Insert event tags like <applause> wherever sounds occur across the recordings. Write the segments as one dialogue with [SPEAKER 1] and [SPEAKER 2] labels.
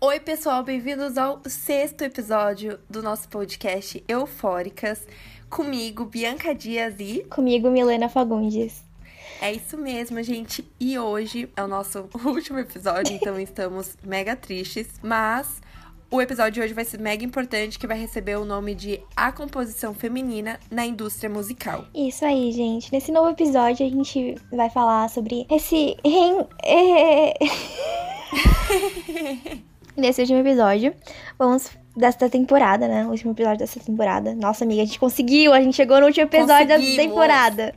[SPEAKER 1] Oi, pessoal, bem-vindos ao sexto episódio do nosso podcast Eufóricas. Comigo, Bianca Dias e.
[SPEAKER 2] Comigo, Milena Fagundes.
[SPEAKER 1] É isso mesmo, gente. E hoje é o nosso <laughs> último episódio, então estamos mega tristes. Mas o episódio de hoje vai ser mega importante, que vai receber o nome de A Composição Feminina na Indústria Musical.
[SPEAKER 2] Isso aí, gente. Nesse novo episódio a gente vai falar sobre esse. <laughs> Nesse último episódio, vamos desta temporada, né? O último episódio dessa temporada. Nossa, amiga, a gente conseguiu! A gente chegou no último episódio da temporada.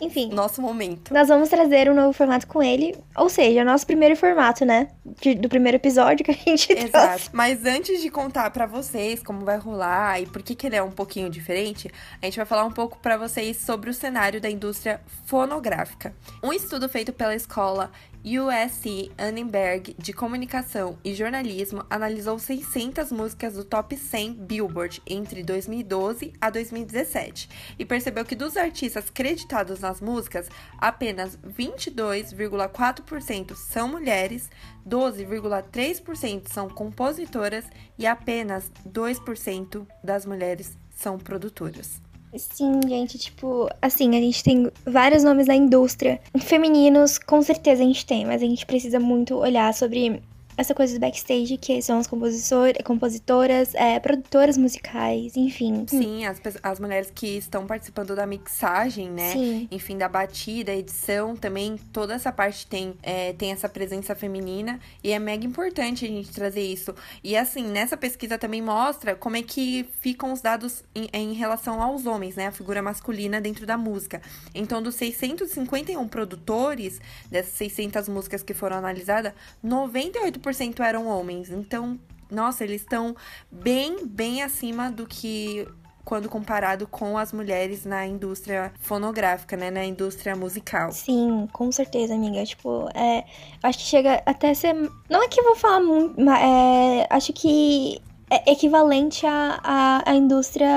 [SPEAKER 2] Enfim.
[SPEAKER 1] Nosso momento.
[SPEAKER 2] Nós vamos trazer um novo formato com ele. Ou seja, nosso primeiro formato, né? De, do primeiro episódio que a gente
[SPEAKER 1] Exato.
[SPEAKER 2] trouxe.
[SPEAKER 1] Mas antes de contar para vocês como vai rolar e por que, que ele é um pouquinho diferente, a gente vai falar um pouco para vocês sobre o cenário da indústria fonográfica. Um estudo feito pela escola USC Annenberg de Comunicação e Jornalismo analisou 600 músicas do top 100 Billboard entre 2012 a 2017 e percebeu que dos artistas creditados nas músicas, apenas 22,4% são mulheres, 12,3% são compositoras e apenas 2% das mulheres são produtoras.
[SPEAKER 2] Sim, gente, tipo, assim, a gente tem vários nomes da indústria. Femininos, com certeza a gente tem, mas a gente precisa muito olhar sobre essa coisa do backstage, que são as compositoras, é, produtoras musicais, enfim.
[SPEAKER 1] Sim, as, as mulheres que estão participando da mixagem, né?
[SPEAKER 2] Sim.
[SPEAKER 1] Enfim, da batida, edição, também toda essa parte tem, é, tem essa presença feminina e é mega importante a gente trazer isso. E assim, nessa pesquisa também mostra como é que ficam os dados em, em relação aos homens, né? A figura masculina dentro da música. Então, dos 651 produtores, dessas 600 músicas que foram analisadas, 98% eram homens. Então, nossa, eles estão bem, bem acima do que quando comparado com as mulheres na indústria fonográfica, né? Na indústria musical.
[SPEAKER 2] Sim, com certeza, amiga. Tipo, é, acho que chega até ser. Não é que eu vou falar muito, mas é, acho que é equivalente à, à, à indústria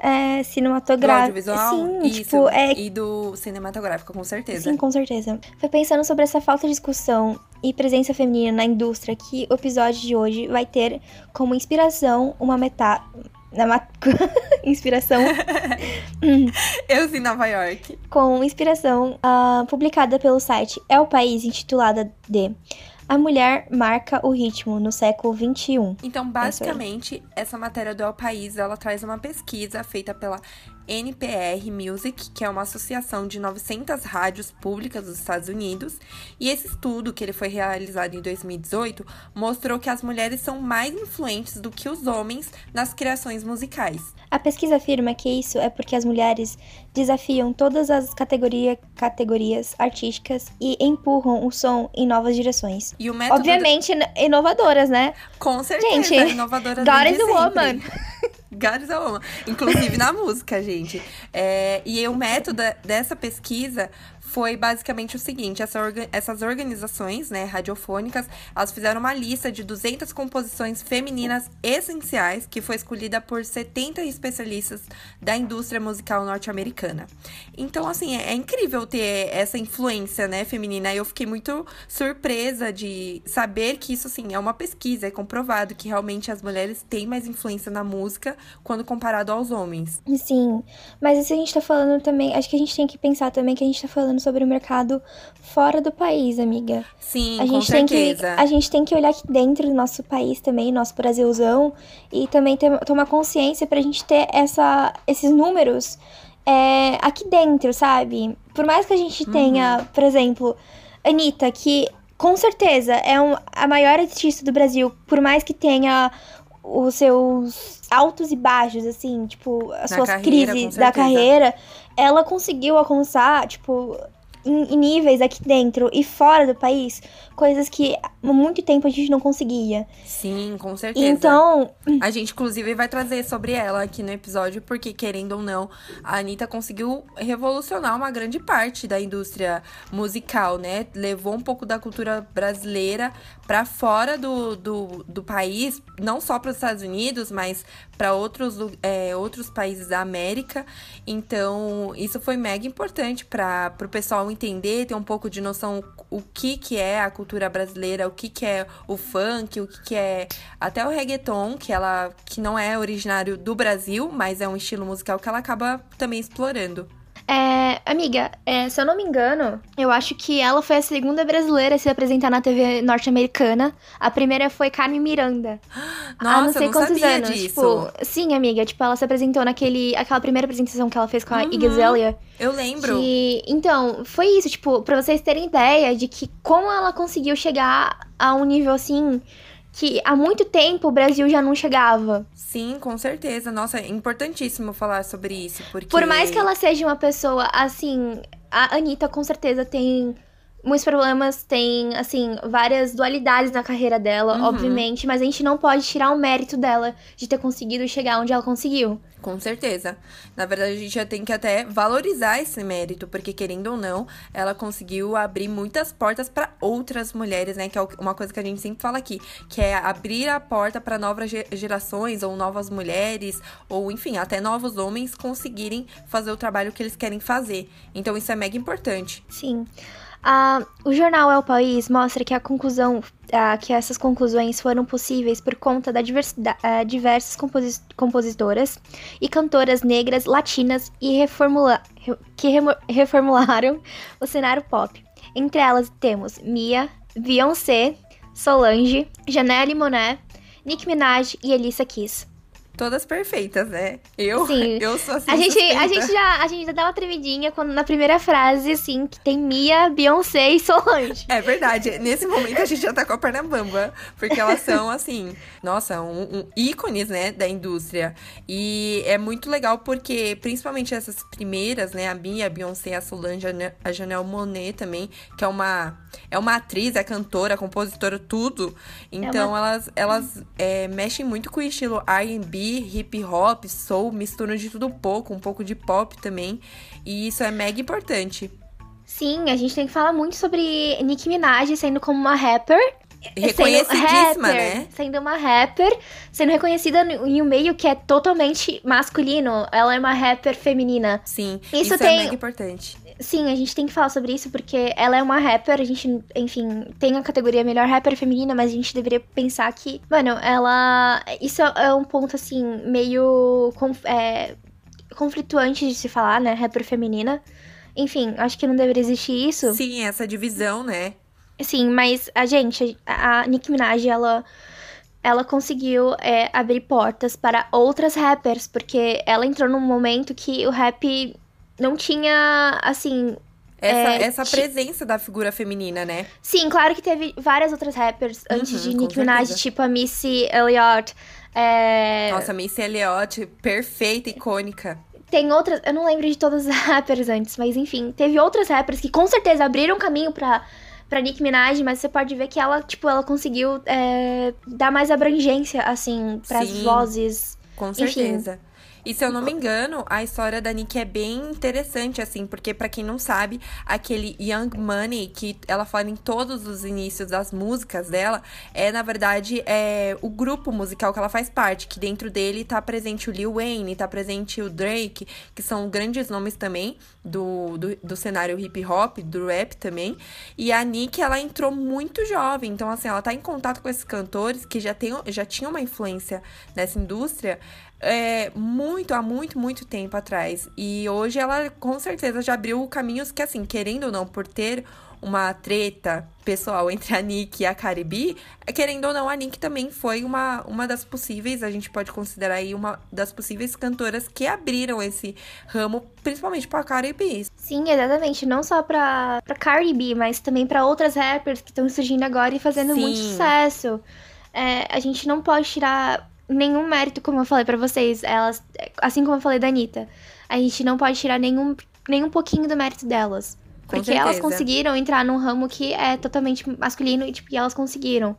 [SPEAKER 2] é, cinematográfica.
[SPEAKER 1] Do audiovisual?
[SPEAKER 2] Sim,
[SPEAKER 1] Isso.
[SPEAKER 2] tipo, é...
[SPEAKER 1] E do cinematográfico, com certeza.
[SPEAKER 2] Sim, com certeza. Foi pensando sobre essa falta de discussão e presença feminina na indústria que o episódio de hoje vai ter como inspiração uma metá... Na <laughs> inspiração. <laughs>
[SPEAKER 1] Eu sim, Nova York.
[SPEAKER 2] Com inspiração uh, publicada pelo site É o País, intitulada de a mulher marca o ritmo no século XXI.
[SPEAKER 1] Então, basicamente, essa matéria do El País, ela traz uma pesquisa feita pela NPR Music, que é uma associação de 900 rádios públicas dos Estados Unidos, e esse estudo, que ele foi realizado em 2018, mostrou que as mulheres são mais influentes do que os homens nas criações musicais.
[SPEAKER 2] A pesquisa afirma que isso é porque as mulheres desafiam todas as categoria, categorias artísticas e empurram o som em novas direções.
[SPEAKER 1] E o método
[SPEAKER 2] Obviamente, inovadoras, né?
[SPEAKER 1] Com certeza,
[SPEAKER 2] Gente,
[SPEAKER 1] inovadoras
[SPEAKER 2] God is a woman. <laughs>
[SPEAKER 1] God is a woman. Inclusive na música, gente. É, e o método dessa pesquisa foi basicamente o seguinte: essa orga essas organizações né, radiofônicas elas fizeram uma lista de 200 composições femininas essenciais que foi escolhida por 70 especialistas da indústria musical norte-americana. Então, assim, é, é, incrível ter essa influência né, feminina. Eu fiquei muito surpresa de saber que isso assim, é uma pesquisa, é comprovado que realmente as mulheres têm mais influência na música quando comparado aos homens.
[SPEAKER 2] Sim, mas isso a gente tá falando também. Acho que a gente tem que pensar também que a gente tá falando sobre o mercado fora do país, amiga.
[SPEAKER 1] Sim,
[SPEAKER 2] a
[SPEAKER 1] com
[SPEAKER 2] gente
[SPEAKER 1] certeza.
[SPEAKER 2] Tem que, a gente tem que olhar aqui dentro do nosso país também, nosso Brasilzão, e também ter, tomar consciência pra gente ter essa, esses números é, aqui dentro, sabe? Por mais que a gente tenha,
[SPEAKER 1] Uhum.
[SPEAKER 2] por exemplo, Anitta, que com certeza é um, a maior artista do Brasil, por mais que tenha os seus altos e baixos, assim, tipo, as
[SPEAKER 1] Na
[SPEAKER 2] suas
[SPEAKER 1] carreira,
[SPEAKER 2] crises da carreira, ela conseguiu alcançar, tipo, em, em níveis aqui dentro e fora do país, coisas que há muito tempo a gente não conseguia.
[SPEAKER 1] Sim, com certeza.
[SPEAKER 2] Então,
[SPEAKER 1] A gente, inclusive, vai trazer sobre ela aqui no episódio, porque, querendo ou não, a Anitta conseguiu revolucionar uma grande parte da indústria musical, né? Levou um pouco da cultura brasileira para fora do, do, do país, não só para os Estados Unidos, mas para outros, é, outros países da América. Então, isso foi mega importante para o pessoal entender, ter um pouco de noção o que, que é a cultura brasileira, o que, que é o funk, o que, que é até o reggaeton, que ela que não é originário do Brasil, mas é um estilo musical que ela acaba também explorando.
[SPEAKER 2] É, amiga, é, se eu não me engano, eu acho que ela foi a segunda brasileira a se apresentar na TV norte-americana. A primeira foi Carmen Miranda.
[SPEAKER 1] Nossa, <gasps>
[SPEAKER 2] há não sei
[SPEAKER 1] não
[SPEAKER 2] quantos anos.
[SPEAKER 1] disso.
[SPEAKER 2] Tipo, sim, amiga, tipo, ela se apresentou naquele. aquela primeira apresentação que ela fez com a
[SPEAKER 1] Uhum.
[SPEAKER 2] Iggy Azalea.
[SPEAKER 1] Eu lembro.
[SPEAKER 2] Que, então, foi isso, tipo, pra vocês terem ideia de que como ela conseguiu chegar a um nível assim que há muito tempo o Brasil já não chegava.
[SPEAKER 1] Sim, com certeza. Nossa, é importantíssimo falar sobre isso, porque
[SPEAKER 2] Por mais que ela seja uma pessoa assim, a Anitta com certeza tem muitos problemas, tem assim, várias dualidades na carreira dela,
[SPEAKER 1] Uhum.
[SPEAKER 2] obviamente, mas a gente não pode tirar o mérito dela de ter conseguido chegar onde ela conseguiu.
[SPEAKER 1] Com certeza. Na verdade, a gente já tem que até valorizar esse mérito, porque querendo ou não, ela conseguiu abrir muitas portas para outras mulheres, né? Que é uma coisa que a gente sempre fala aqui, que é abrir a porta para novas ge- gerações ou novas mulheres, ou enfim, até novos homens conseguirem fazer o trabalho que eles querem fazer. Então, isso é mega importante.
[SPEAKER 2] Sim. Ah, o jornal É o País mostra que a conclusão, ah, que essas conclusões foram possíveis por conta da diversidade, ah, diversas composi- compositoras e cantoras negras, latinas e reformula, re- que remo- reformularam o cenário pop. Entre elas temos Mia, Beyoncé, Solange, Janelle Monáe, Nicki Minaj e Elisa Keys.
[SPEAKER 1] Todas perfeitas, né? Eu,
[SPEAKER 2] Sim. <laughs>
[SPEAKER 1] eu sou assim.
[SPEAKER 2] A gente, a gente já, a gente já dá uma tremidinha quando na primeira frase, assim, que tem Mia, Beyoncé e Solange.
[SPEAKER 1] É verdade. Nesse momento a gente já tá com a perna bamba. Porque elas são, assim, nossa, um, um ícones, né, da indústria. E é muito legal porque, principalmente essas primeiras, né, a Bia, a Beyoncé, a Solange, a Ne- a Janelle Monet também, que é uma, é uma atriz, é cantora, compositora, tudo. Então elas, elas é, mexem muito com o estilo R&B, hip hop, soul, misturam de tudo um pouco, um pouco de pop também. E isso é mega importante.
[SPEAKER 2] Sim, a gente tem que falar muito sobre Nicki Minaj sendo como uma rapper.
[SPEAKER 1] Reconhecidíssima,
[SPEAKER 2] sendo rapper,
[SPEAKER 1] né?
[SPEAKER 2] Sendo uma rapper, sendo reconhecida em um meio que é totalmente masculino. Ela é uma rapper feminina.
[SPEAKER 1] Sim,
[SPEAKER 2] Isso
[SPEAKER 1] isso,
[SPEAKER 2] tem-
[SPEAKER 1] é mega importante.
[SPEAKER 2] Sim, a gente tem que falar sobre isso porque ela é uma rapper, a gente, enfim, tem a categoria melhor rapper feminina, mas a gente deveria pensar que, mano, ela. Isso é um ponto, assim, meio. é, conflituante de se falar, né? Rapper feminina. Enfim, acho que não deveria existir isso.
[SPEAKER 1] Sim, essa divisão, né?
[SPEAKER 2] Sim, mas a gente, a a Nicki Minaj, ela, ela conseguiu é, abrir portas para outras rappers, porque ela entrou num momento que o rap não tinha, assim...
[SPEAKER 1] Essa,
[SPEAKER 2] É,
[SPEAKER 1] essa presença da figura feminina, né?
[SPEAKER 2] Sim, claro que teve várias outras rappers antes
[SPEAKER 1] Uhum,
[SPEAKER 2] de
[SPEAKER 1] com
[SPEAKER 2] Nicki Minaj,
[SPEAKER 1] certeza.
[SPEAKER 2] tipo a Missy Elliott. é,
[SPEAKER 1] Nossa, Missy Elliott, perfeita, icônica.
[SPEAKER 2] Tem outras, eu não lembro de todas as <laughs> rappers antes, mas enfim, teve outras rappers que com certeza abriram caminho pra, pra Nicki Minaj, mas você pode ver que ela, tipo, ela conseguiu é, dar mais abrangência, assim, pras
[SPEAKER 1] Sim.
[SPEAKER 2] vozes.
[SPEAKER 1] Com
[SPEAKER 2] Enfim.
[SPEAKER 1] E se eu não me engano, a história da Nick é bem interessante, assim, porque pra quem não sabe, aquele Young Money que ela fala em todos os inícios das músicas dela, é na verdade é o grupo musical que ela faz parte, que dentro dele tá presente o Lil Wayne, tá presente o Drake, que são grandes nomes também do, do, do cenário hip hop, do rap também. E a Nick, ela entrou muito jovem, então assim, ela tá em contato com esses cantores que já, tem, já tinham uma influência nessa indústria é, muito, há muito, muito tempo atrás. E hoje ela com certeza já abriu caminhos que, assim, querendo ou não, por ter uma treta pessoal entre a Nick e a Caribe, querendo ou não, a Nick também foi uma, uma das possíveis, a gente pode considerar aí uma das possíveis cantoras que abriram esse ramo, principalmente pra Caribe.
[SPEAKER 2] Sim, exatamente. Não só pra, pra Cardi B, mas também pra outras rappers que estão surgindo agora e fazendo muito
[SPEAKER 1] Sim.
[SPEAKER 2] sucesso. É, a gente não pode tirar nenhum mérito, como eu falei pra vocês. Elas, assim como eu falei da Anitta. A gente não pode tirar nenhum, nenhum pouquinho do mérito delas.
[SPEAKER 1] Com
[SPEAKER 2] Porque
[SPEAKER 1] certeza.
[SPEAKER 2] elas conseguiram entrar num ramo que é totalmente masculino e, tipo, e elas conseguiram,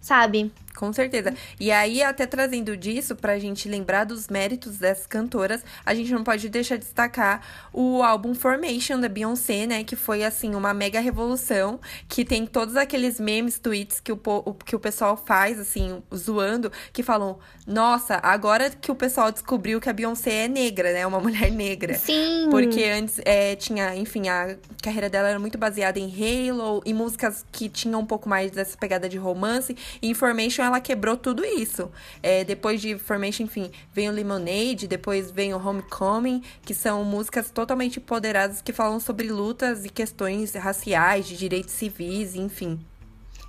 [SPEAKER 2] sabe?
[SPEAKER 1] Com certeza. E aí, até trazendo disso, pra gente lembrar dos méritos dessas cantoras, a gente não pode deixar de destacar o álbum Formation da Beyoncé, né? Que foi, assim, uma mega revolução, que tem todos aqueles memes, tweets que o, que o pessoal faz, assim, zoando, que falam, nossa, agora que o pessoal descobriu que a Beyoncé é negra, né? Uma <laughs> mulher negra.
[SPEAKER 2] Sim.
[SPEAKER 1] Porque antes é, tinha, enfim, a carreira dela era muito baseada em Halo e músicas que tinham um pouco mais dessa pegada de romance. E em Formation ela quebrou tudo isso. É, depois de Formation, enfim, vem o Lemonade, depois vem o Homecoming, que são músicas totalmente empoderadas que falam sobre lutas e questões raciais, de direitos civis, enfim.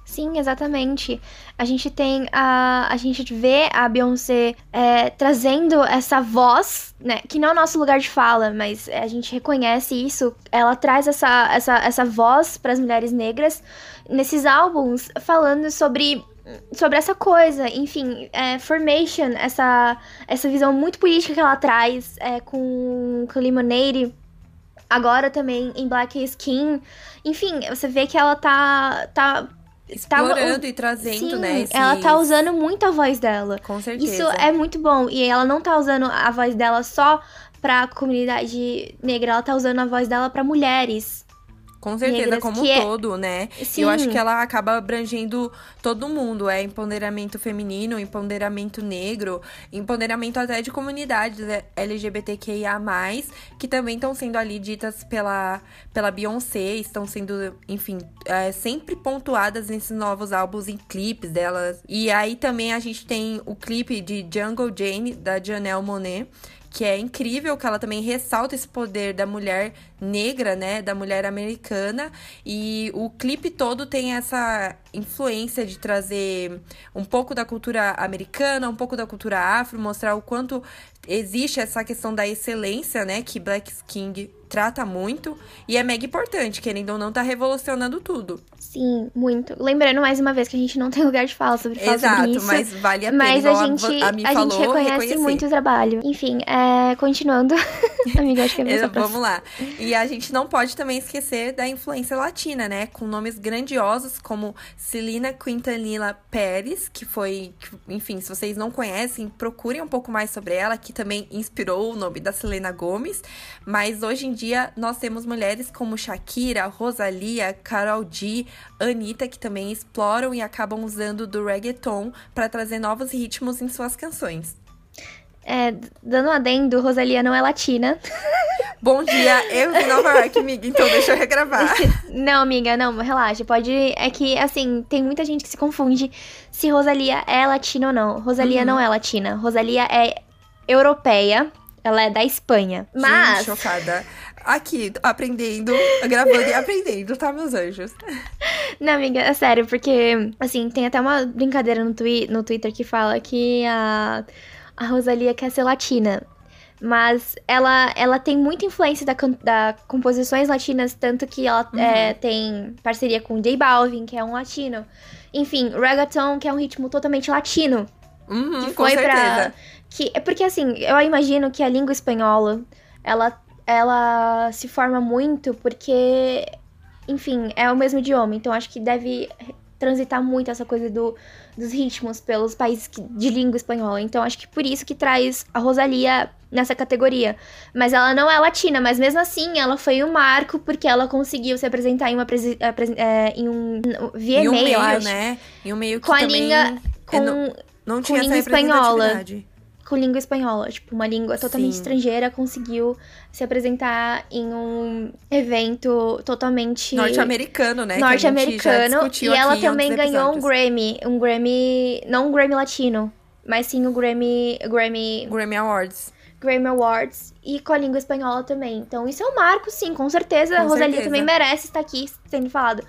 [SPEAKER 2] Sim, exatamente. A gente tem a. A gente vê a Beyoncé é, trazendo essa voz, né? Que não é o nosso lugar de fala, mas a gente reconhece isso. Ela traz essa, essa, essa voz para as mulheres negras nesses álbuns, falando sobre. Sobre essa coisa, enfim, é, Formation, essa, essa visão muito política que ela traz é, com, com Lemonade, agora também em Black Skin. Enfim, você vê que ela tá, tá
[SPEAKER 1] Explorando e trazendo,
[SPEAKER 2] Sim,
[SPEAKER 1] né? Esses...
[SPEAKER 2] ela tá usando muito a voz dela.
[SPEAKER 1] Com certeza.
[SPEAKER 2] Isso é muito bom. E ela não tá usando a voz dela só pra comunidade negra, ela tá usando a voz dela pra mulheres.
[SPEAKER 1] Com certeza, como um
[SPEAKER 2] é-
[SPEAKER 1] todo, né?
[SPEAKER 2] Sim.
[SPEAKER 1] Eu acho que ela acaba abrangendo todo mundo. É empoderamento feminino, empoderamento negro, empoderamento até de comunidades LGBTQIA+, que também estão sendo ali ditas pela, pela Beyoncé, estão sendo, enfim, é, sempre pontuadas nesses novos álbuns em clipes delas. E aí também a gente tem o clipe de Jungle Jane, da Janelle Monet, que é incrível, que ela também ressalta esse poder da mulher negra, né, da mulher americana, e o clipe todo tem essa influência de trazer um pouco da cultura americana, um pouco da cultura afro, mostrar o quanto existe essa questão da excelência, né, que Black King trata muito, e é mega importante, querendo ou não, tá revolucionando tudo.
[SPEAKER 2] Sim, muito. Lembrando mais uma vez que a gente não tem lugar de fala sobre falar
[SPEAKER 1] Exato,
[SPEAKER 2] sobre isso.
[SPEAKER 1] mas vale a pena,
[SPEAKER 2] Mas a gente,
[SPEAKER 1] a,
[SPEAKER 2] a
[SPEAKER 1] falou,
[SPEAKER 2] gente reconhece
[SPEAKER 1] reconhecer.
[SPEAKER 2] muito o trabalho. Enfim, é, continuando. <laughs> Amiga, acho que é
[SPEAKER 1] Vamos lá. E a gente não pode também esquecer da influência latina, né? Com nomes grandiosos como Celina Quintanilla Pérez, que foi, enfim, se vocês não conhecem, procurem um pouco mais sobre ela, que também inspirou o nome da Selena Gomes. Mas hoje em dia nós temos mulheres como Shakira, Rosalia, Carol G, Anitta, que também exploram e acabam usando do reggaeton para trazer novos ritmos em suas canções.
[SPEAKER 2] É, dando um adendo, Rosalia não é latina. <laughs>
[SPEAKER 1] Bom dia, eu em Nova York, amiga, então deixa eu regravar.
[SPEAKER 2] Não, amiga, não, relaxa. Pode. É que, assim, tem muita gente que se confunde se Rosalia é latina ou não. Rosalia
[SPEAKER 1] Uhum.
[SPEAKER 2] não é latina. Rosalia é europeia. Ela é da Espanha. Mas.
[SPEAKER 1] Gente, chocada. Aqui, aprendendo, gravando e aprendendo, tá, meus anjos?
[SPEAKER 2] Não, amiga, é sério, porque, assim, tem até uma brincadeira no, twi no Twitter que fala que a, a Rosalia quer ser latina. Mas ela, ela tem muita influência da, da composições latinas, tanto que ela
[SPEAKER 1] Uhum.
[SPEAKER 2] é, tem parceria com J Balvin, que é um latino. Enfim, reggaeton, que é um ritmo totalmente latino.
[SPEAKER 1] Uhum,
[SPEAKER 2] que
[SPEAKER 1] com
[SPEAKER 2] foi
[SPEAKER 1] certeza.
[SPEAKER 2] pra. Que, é porque assim, eu imagino que a língua espanhola, ela, ela se forma muito porque, enfim, é o mesmo idioma. Então acho que deve transitar muito essa coisa do, dos ritmos pelos países que- de língua espanhola. Então acho que por isso que traz a Rosalia nessa categoria. Mas ela não é latina, mas mesmo assim ela foi um marco porque ela conseguiu se apresentar em uma presi- é, em um VMA,
[SPEAKER 1] Em um meio,
[SPEAKER 2] eu acho.
[SPEAKER 1] né? Em um meio que
[SPEAKER 2] Com a
[SPEAKER 1] também
[SPEAKER 2] língua- Com,
[SPEAKER 1] é, não, não tinha essa
[SPEAKER 2] língua espanhola. Com língua espanhola, tipo, uma língua totalmente
[SPEAKER 1] Sim.
[SPEAKER 2] estrangeira, conseguiu se apresentar em um evento totalmente
[SPEAKER 1] Norte-americano, né?
[SPEAKER 2] norte-americano. E ela também ganhou um. Grammy, um Grammy, não um Grammy latino, mas sim o Grammy, Grammy,
[SPEAKER 1] Grammy Awards.
[SPEAKER 2] Grammy Awards e com a língua espanhola também. Então isso é um marco, sim, com certeza.
[SPEAKER 1] Com
[SPEAKER 2] a Rosalia
[SPEAKER 1] certeza.
[SPEAKER 2] também merece estar aqui sendo falado.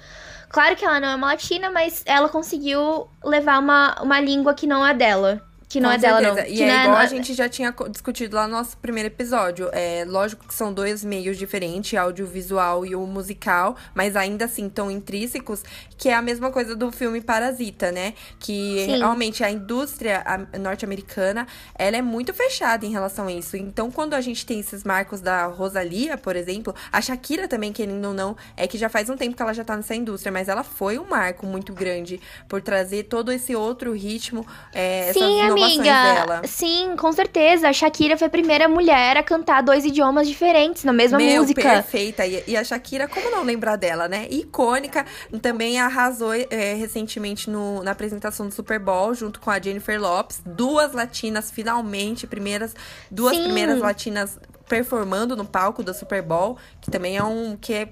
[SPEAKER 2] Claro que ela não é uma latina, mas ela conseguiu levar uma, uma língua que não é dela. Que não
[SPEAKER 1] Com
[SPEAKER 2] é dela, não.
[SPEAKER 1] certeza. E
[SPEAKER 2] que
[SPEAKER 1] é
[SPEAKER 2] não
[SPEAKER 1] igual
[SPEAKER 2] não
[SPEAKER 1] a gente já tinha discutido lá no nosso primeiro episódio. É lógico que são dois meios diferentes, audiovisual e o musical, mas ainda assim tão intrínsecos, que é a mesma coisa do filme Parasita, né? Que
[SPEAKER 2] Sim.
[SPEAKER 1] realmente a indústria a- norte-americana, ela é muito fechada em relação a isso. Então, quando a gente tem esses marcos da Rosalia, por exemplo, a Shakira também, querendo ou não, é que já faz um tempo que ela já tá nessa indústria, mas ela foi um marco muito grande por trazer todo esse outro ritmo, é, essas
[SPEAKER 2] Sim,
[SPEAKER 1] inovações
[SPEAKER 2] amiga.
[SPEAKER 1] dela.
[SPEAKER 2] Sim, com certeza. A Shakira foi a primeira mulher a cantar dois idiomas diferentes na mesma
[SPEAKER 1] Meu,
[SPEAKER 2] música.
[SPEAKER 1] perfeita. E, e a Shakira, como não lembrar dela, né? Icônica. Também arrasou é, recentemente no- na apresentação do Super Bowl, junto com a Jennifer Lopes. Duas latinas, finalmente, primeiras, duas
[SPEAKER 2] Sim.
[SPEAKER 1] primeiras latinas performando no palco do Super Bowl, que também é um que é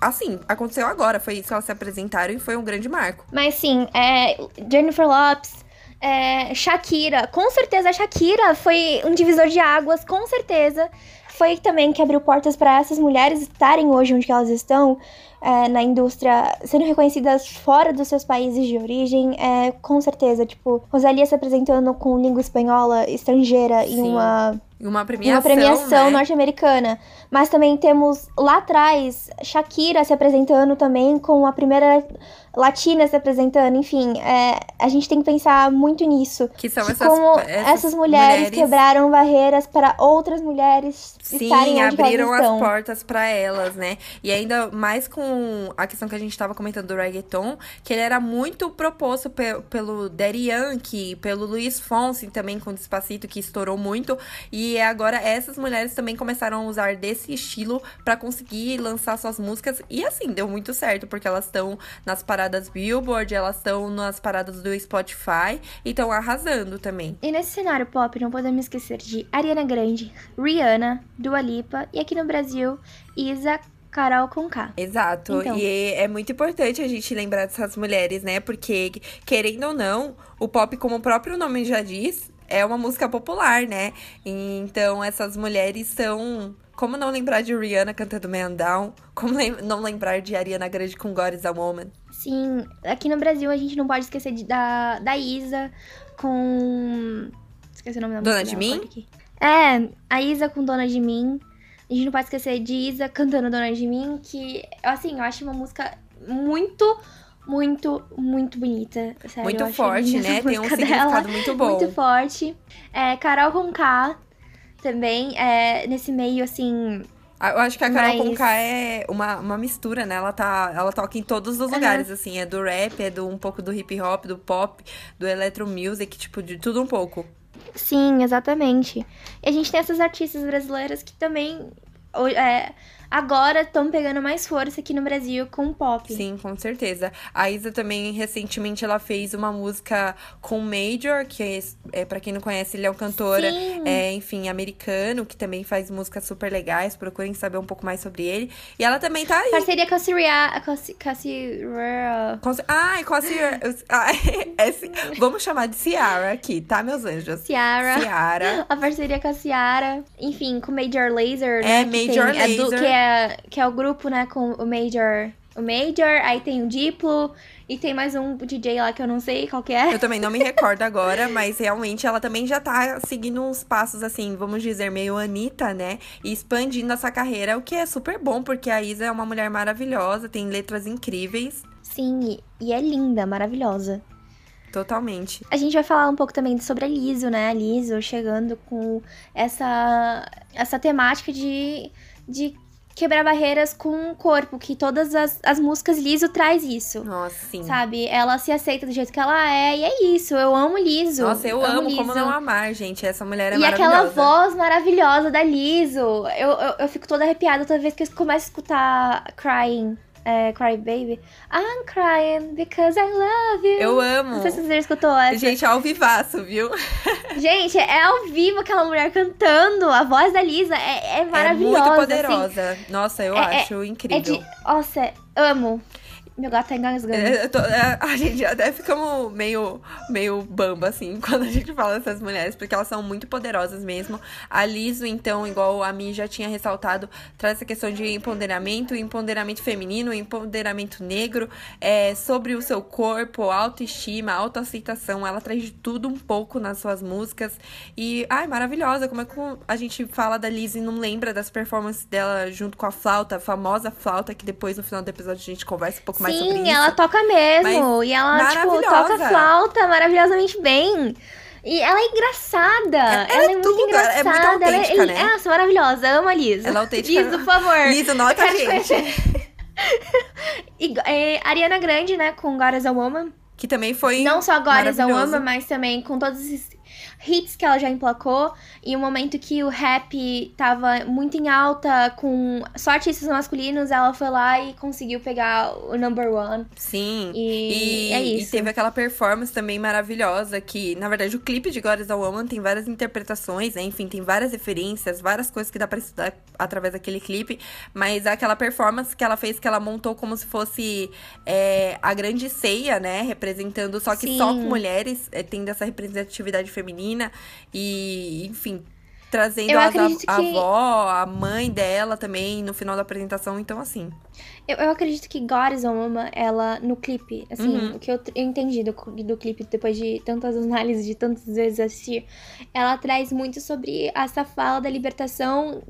[SPEAKER 1] assim, aconteceu agora, foi isso que elas se apresentaram e foi um grande marco.
[SPEAKER 2] Mas sim, é, Jennifer Lopes, é, Shakira, com certeza a Shakira foi um divisor de águas, com certeza. Foi também que abriu portas para essas mulheres estarem hoje onde elas estão, é, na indústria, sendo reconhecidas fora dos seus países de origem, é, com certeza. Tipo, Rosalia se apresentando com língua espanhola estrangeira em
[SPEAKER 1] Sim.
[SPEAKER 2] uma
[SPEAKER 1] E uma
[SPEAKER 2] em
[SPEAKER 1] premiação,
[SPEAKER 2] uma premiação
[SPEAKER 1] né?
[SPEAKER 2] norte-americana. Mas também temos lá atrás Shakira se apresentando também com a primeira latina se apresentando. Enfim, é, a gente tem que pensar muito nisso.
[SPEAKER 1] Que são essas,
[SPEAKER 2] como essas, mulheres, quebraram barreiras para outras mulheres estarem
[SPEAKER 1] Sim,
[SPEAKER 2] onde
[SPEAKER 1] abriram as portas pra elas, né? E ainda mais com a questão que a gente tava comentando do reggaeton, que ele era muito proposto pe- pelo Daddy Yankee, pelo Luiz Fonsi também com Despacito, que estourou muito. E agora essas mulheres também começaram a usar desse estilo pra conseguir lançar suas músicas. E assim, deu muito certo, porque elas estão nas paradas Billboard, elas estão nas paradas do Spotify e estão arrasando também.
[SPEAKER 2] E nesse cenário pop, não podemos esquecer de Ariana Grande, Rihanna, Dua Lipa e aqui no Brasil, Isa, Carol Conká.
[SPEAKER 1] Exato.
[SPEAKER 2] Então.
[SPEAKER 1] E é muito importante a gente lembrar dessas mulheres, né? Porque, querendo ou não, o pop, como o próprio nome já diz, é uma música popular, né? Então, essas mulheres são. Como não lembrar de Rihanna cantando Man Down? Como lem- não lembrar de Ariana Grande com God is a Woman?
[SPEAKER 2] Sim, aqui no Brasil a gente não pode esquecer de- da, da Isa com. Esqueci o nome da
[SPEAKER 1] Dona
[SPEAKER 2] música.
[SPEAKER 1] de
[SPEAKER 2] dela,
[SPEAKER 1] Mim?
[SPEAKER 2] É, a Isa com Dona de Mim. A gente não pode esquecer de Isa cantando Dona de Mim, que, assim, eu acho uma música muito, muito, muito bonita. Sério,
[SPEAKER 1] muito forte, né? Tem um significado
[SPEAKER 2] dela.
[SPEAKER 1] muito bom.
[SPEAKER 2] Muito forte. É, Carol Conká também, é, nesse meio, assim,
[SPEAKER 1] Ah, Eu acho que a Carol
[SPEAKER 2] Mas-
[SPEAKER 1] Conká é uma, uma mistura, né? Ela, tá, ela toca em todos os lugares, assim. É do rap, é do um pouco do hip hop, do pop, do electro music, tipo, de tudo um pouco.
[SPEAKER 2] Sim, exatamente. E a gente tem essas artistas brasileiras que também é, agora estão pegando mais força aqui no Brasil com o pop.
[SPEAKER 1] Sim, com certeza. A Isa também, recentemente, ela fez uma música com o Major, que é, é para quem não conhece, ele é um cantor, é, enfim, americano, que também faz músicas super legais. Procurem saber um pouco mais sobre ele. E ela também tá aí.
[SPEAKER 2] Parceria com a Ciria, com a, Ciara.
[SPEAKER 1] Com, ai, com a Ciara. Ah, <laughs> é vamos chamar de Ciara aqui, tá, meus anjos?
[SPEAKER 2] Ciara.
[SPEAKER 1] Ciara. <laughs>
[SPEAKER 2] A parceria com a Ciara. Enfim, com o Major Laser,
[SPEAKER 1] É,
[SPEAKER 2] né? que
[SPEAKER 1] Major
[SPEAKER 2] tem- é do- que, é, que é o grupo, né, com o Major. O Major, aí tem o Diplo, e tem mais um DJ lá que eu não sei qual que é.
[SPEAKER 1] Eu também não me recordo agora, mas realmente ela também já tá seguindo uns passos, assim, vamos dizer, meio Anitta, né? E expandindo essa carreira, o que é super bom, porque a Isa é uma mulher maravilhosa, tem letras incríveis,
[SPEAKER 2] Sim, e, e é linda, maravilhosa.
[SPEAKER 1] totalmente.
[SPEAKER 2] A gente vai falar um pouco também sobre a Liso, né? A Liso chegando com essa, essa temática de, de quebrar barreiras com o corpo, que todas as, as músicas Liso traz isso.
[SPEAKER 1] Nossa, sim.
[SPEAKER 2] Sabe? Ela se aceita do jeito que ela é, e é isso. Eu amo Liso.
[SPEAKER 1] Nossa, eu amo, como
[SPEAKER 2] Liso.
[SPEAKER 1] não amar, gente. Essa mulher é
[SPEAKER 2] E
[SPEAKER 1] maravilhosa.
[SPEAKER 2] aquela voz maravilhosa da Liso. Eu, eu, eu fico toda arrepiada toda vez que eu começo a escutar Crying. É, Cry Baby. I'm crying because I love you.
[SPEAKER 1] Eu amo.
[SPEAKER 2] Não sei se você já escutou essa.
[SPEAKER 1] Gente, ao vivaço, viu? <laughs>
[SPEAKER 2] Gente, é ao vivo aquela mulher cantando. A voz da Lisa é, é maravilhosa.
[SPEAKER 1] É muito
[SPEAKER 2] assim.
[SPEAKER 1] poderosa. Nossa, eu
[SPEAKER 2] É- é-
[SPEAKER 1] acho
[SPEAKER 2] É
[SPEAKER 1] incrível.
[SPEAKER 2] de. Nossa, amo. Meu gato tá engasgando.
[SPEAKER 1] É, é, a gente até ficamos meio, meio bamba, assim, <laughs> quando a gente fala dessas mulheres, porque elas são muito poderosas mesmo. A Liso, então, igual a Mi já tinha ressaltado, traz essa questão de empoderamento, empoderamento feminino, empoderamento negro, é, sobre o seu corpo, autoestima, autoaceitação. Ela traz de tudo um pouco nas suas músicas. E, ai, maravilhosa. Como é que a gente fala da Liz e não lembra das performances dela junto com a flauta, a famosa flauta, que depois no final do episódio a gente conversa um pouco mais sobre isso.
[SPEAKER 2] Sim, ela toca mesmo.
[SPEAKER 1] Mas
[SPEAKER 2] e ela, tipo, toca flauta maravilhosamente bem. E ela é engraçada.
[SPEAKER 1] Ela,
[SPEAKER 2] ela
[SPEAKER 1] é,
[SPEAKER 2] é, muito
[SPEAKER 1] tudo,
[SPEAKER 2] engraçada.
[SPEAKER 1] Ela é muito autêntica,
[SPEAKER 2] ela é,
[SPEAKER 1] né?
[SPEAKER 2] Nossa, maravilhosa. Amo a Liz.
[SPEAKER 1] Ela é autêntica.
[SPEAKER 2] Liz, por favor.
[SPEAKER 1] Liz, nota a gente.
[SPEAKER 2] e, <laughs> é, Ariana Grande, né, com God is a Woman.
[SPEAKER 1] Que também foi
[SPEAKER 2] Não só God is a Woman, mas também com todos esses hits que ela já emplacou. E o momento que o rap tava muito em alta com só artistas masculinos, ela foi lá e conseguiu pegar o number one.
[SPEAKER 1] Sim.
[SPEAKER 2] E, e é isso.
[SPEAKER 1] E teve aquela performance também maravilhosa que, na verdade, o clipe de God is a Woman tem várias interpretações, né? Enfim, tem várias referências, várias coisas que dá pra estudar através daquele clipe. Mas aquela performance que ela fez, que ela montou como se fosse é, a grande ceia, né? Representando, só que
[SPEAKER 2] Sim.
[SPEAKER 1] só com mulheres, é, tendo essa representatividade feminina. E, enfim, trazendo
[SPEAKER 2] Eu
[SPEAKER 1] a, a
[SPEAKER 2] que-
[SPEAKER 1] avó, a mãe dela também no final da apresentação. Então, assim.
[SPEAKER 2] Eu, eu acredito que God is a Woman, ela, no clipe, assim,
[SPEAKER 1] Uhum.
[SPEAKER 2] o que eu, eu entendi do, do clipe depois de tantas <laughs> análises, de tantas vezes assistir, ela traz muito sobre essa fala da libertação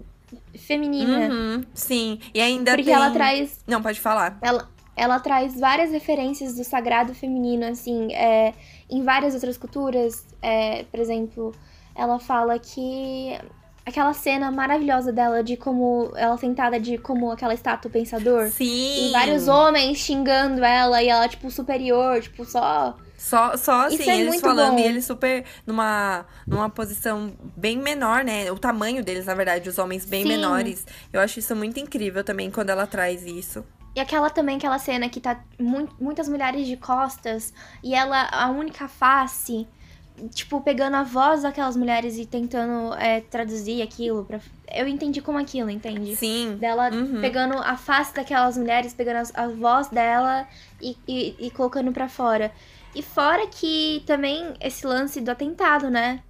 [SPEAKER 2] feminina.
[SPEAKER 1] Uhum, sim. E ainda
[SPEAKER 2] Porque
[SPEAKER 1] tem...
[SPEAKER 2] ela traz
[SPEAKER 1] Não, pode falar.
[SPEAKER 2] ela, ela traz várias referências do sagrado feminino, assim, é, em várias outras culturas. É, por exemplo, ela fala que aquela cena maravilhosa dela de como ela sentada de como aquela estátua pensador.
[SPEAKER 1] Sim.
[SPEAKER 2] E vários homens xingando ela e ela, tipo, superior, tipo, só.
[SPEAKER 1] Só, só assim,
[SPEAKER 2] é
[SPEAKER 1] eles falando
[SPEAKER 2] bom.
[SPEAKER 1] e eles super numa, numa posição bem menor, né? O tamanho deles, na verdade, os homens bem
[SPEAKER 2] Sim.
[SPEAKER 1] menores. Eu acho isso muito incrível também quando ela traz isso.
[SPEAKER 2] E aquela também, aquela cena que tá mu- muitas mulheres de costas e ela, a única face, tipo, pegando a voz daquelas mulheres e tentando é, traduzir aquilo. Pra... Eu entendi como aquilo, entende?
[SPEAKER 1] Sim.
[SPEAKER 2] Dela
[SPEAKER 1] Uhum.
[SPEAKER 2] pegando a face daquelas mulheres, pegando as- a, voz dela e, e, e colocando pra fora. E fora que também esse lance do atentado, né?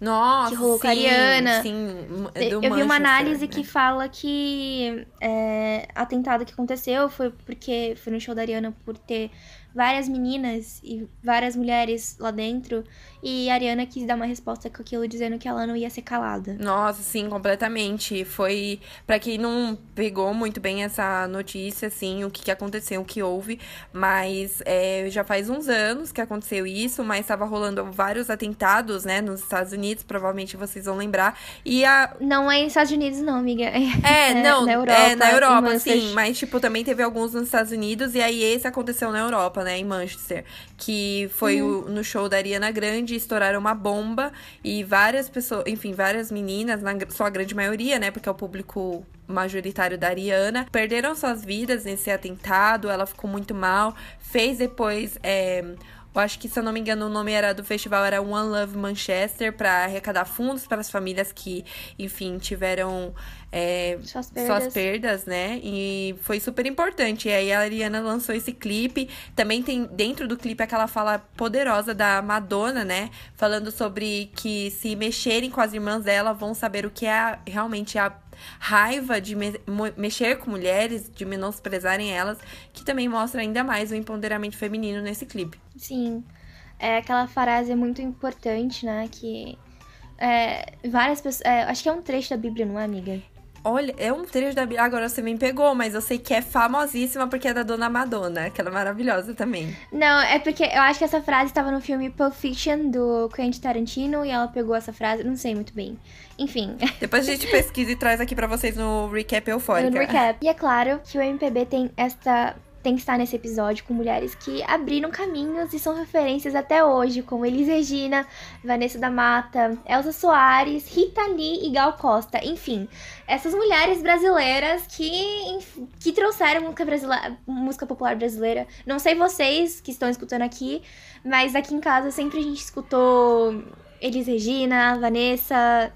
[SPEAKER 1] Nossa,
[SPEAKER 2] Que rolou
[SPEAKER 1] sim,
[SPEAKER 2] Ariana.
[SPEAKER 1] Sim, do
[SPEAKER 2] Eu vi uma
[SPEAKER 1] Manchester,
[SPEAKER 2] análise
[SPEAKER 1] né?
[SPEAKER 2] que fala que é, atentado que aconteceu foi porque foi no show da Ariana por ter várias meninas e várias mulheres lá dentro. E a Ariana quis dar uma resposta com aquilo, dizendo que ela não ia ser calada.
[SPEAKER 1] Nossa, sim, completamente. Foi Pra quem não pegou muito bem essa notícia, assim, o que, que aconteceu, o que houve, mas é, já faz uns anos que aconteceu isso, mas estava rolando vários atentados, né, nos Estados Unidos, provavelmente vocês vão lembrar. E a
[SPEAKER 2] Não é nos Estados Unidos, não, amiga. <laughs>
[SPEAKER 1] é, não,
[SPEAKER 2] na Europa.
[SPEAKER 1] é na Europa, sim, mas tipo, também teve alguns nos Estados Unidos e aí esse aconteceu na Europa, né, em Manchester, que foi
[SPEAKER 2] Uhum.
[SPEAKER 1] o- no show da Ariana Grande, estouraram uma bomba e várias pessoas, enfim, várias meninas, na sua grande maioria, né, porque é o público majoritário da Ariana, perderam suas vidas nesse atentado, ela ficou muito mal, fez depois, é, eu acho que, se eu não me engano, o nome era do festival era One Love Manchester, para arrecadar fundos para as famílias que, enfim, tiveram é,
[SPEAKER 2] Suas
[SPEAKER 1] suas
[SPEAKER 2] perdas.
[SPEAKER 1] perdas, né? E foi super importante. E aí a Ariana lançou esse clipe. Também tem dentro do clipe aquela fala poderosa da Madonna, né? Falando sobre que se mexerem com as irmãs dela, vão saber o que é a- realmente a raiva de me- mexer com mulheres, de menosprezarem elas, que também mostra ainda mais o empoderamento feminino nesse clipe.
[SPEAKER 2] Sim. É aquela frase muito importante, né? Que é, várias pessoas. é, acho que é um trecho da Bíblia, não é, amiga?
[SPEAKER 1] Olha, é um trecho da Bíblia. Agora você me pegou, mas eu sei que é famosíssima porque é da Dona Madonna, que ela é maravilhosa também.
[SPEAKER 2] Não, é porque eu acho que essa frase estava no filme Pulp Fiction do Quentin Tarantino e ela pegou essa frase, não sei muito bem. Enfim, <laughs>
[SPEAKER 1] Depois a gente pesquisa e traz aqui pra vocês no recap eufórica.
[SPEAKER 2] no recap. E é claro que o MPB tem esta tem que estar nesse episódio com mulheres que abriram caminhos e são referências até hoje, como Elis Regina, Vanessa da Mata, Elza Soares, Rita Lee e Gal Costa. Enfim, essas mulheres brasileiras que, que trouxeram música, brasile- música popular brasileira. Não sei vocês que estão escutando aqui, mas aqui em casa sempre a gente escutou Elis Regina, Vanessa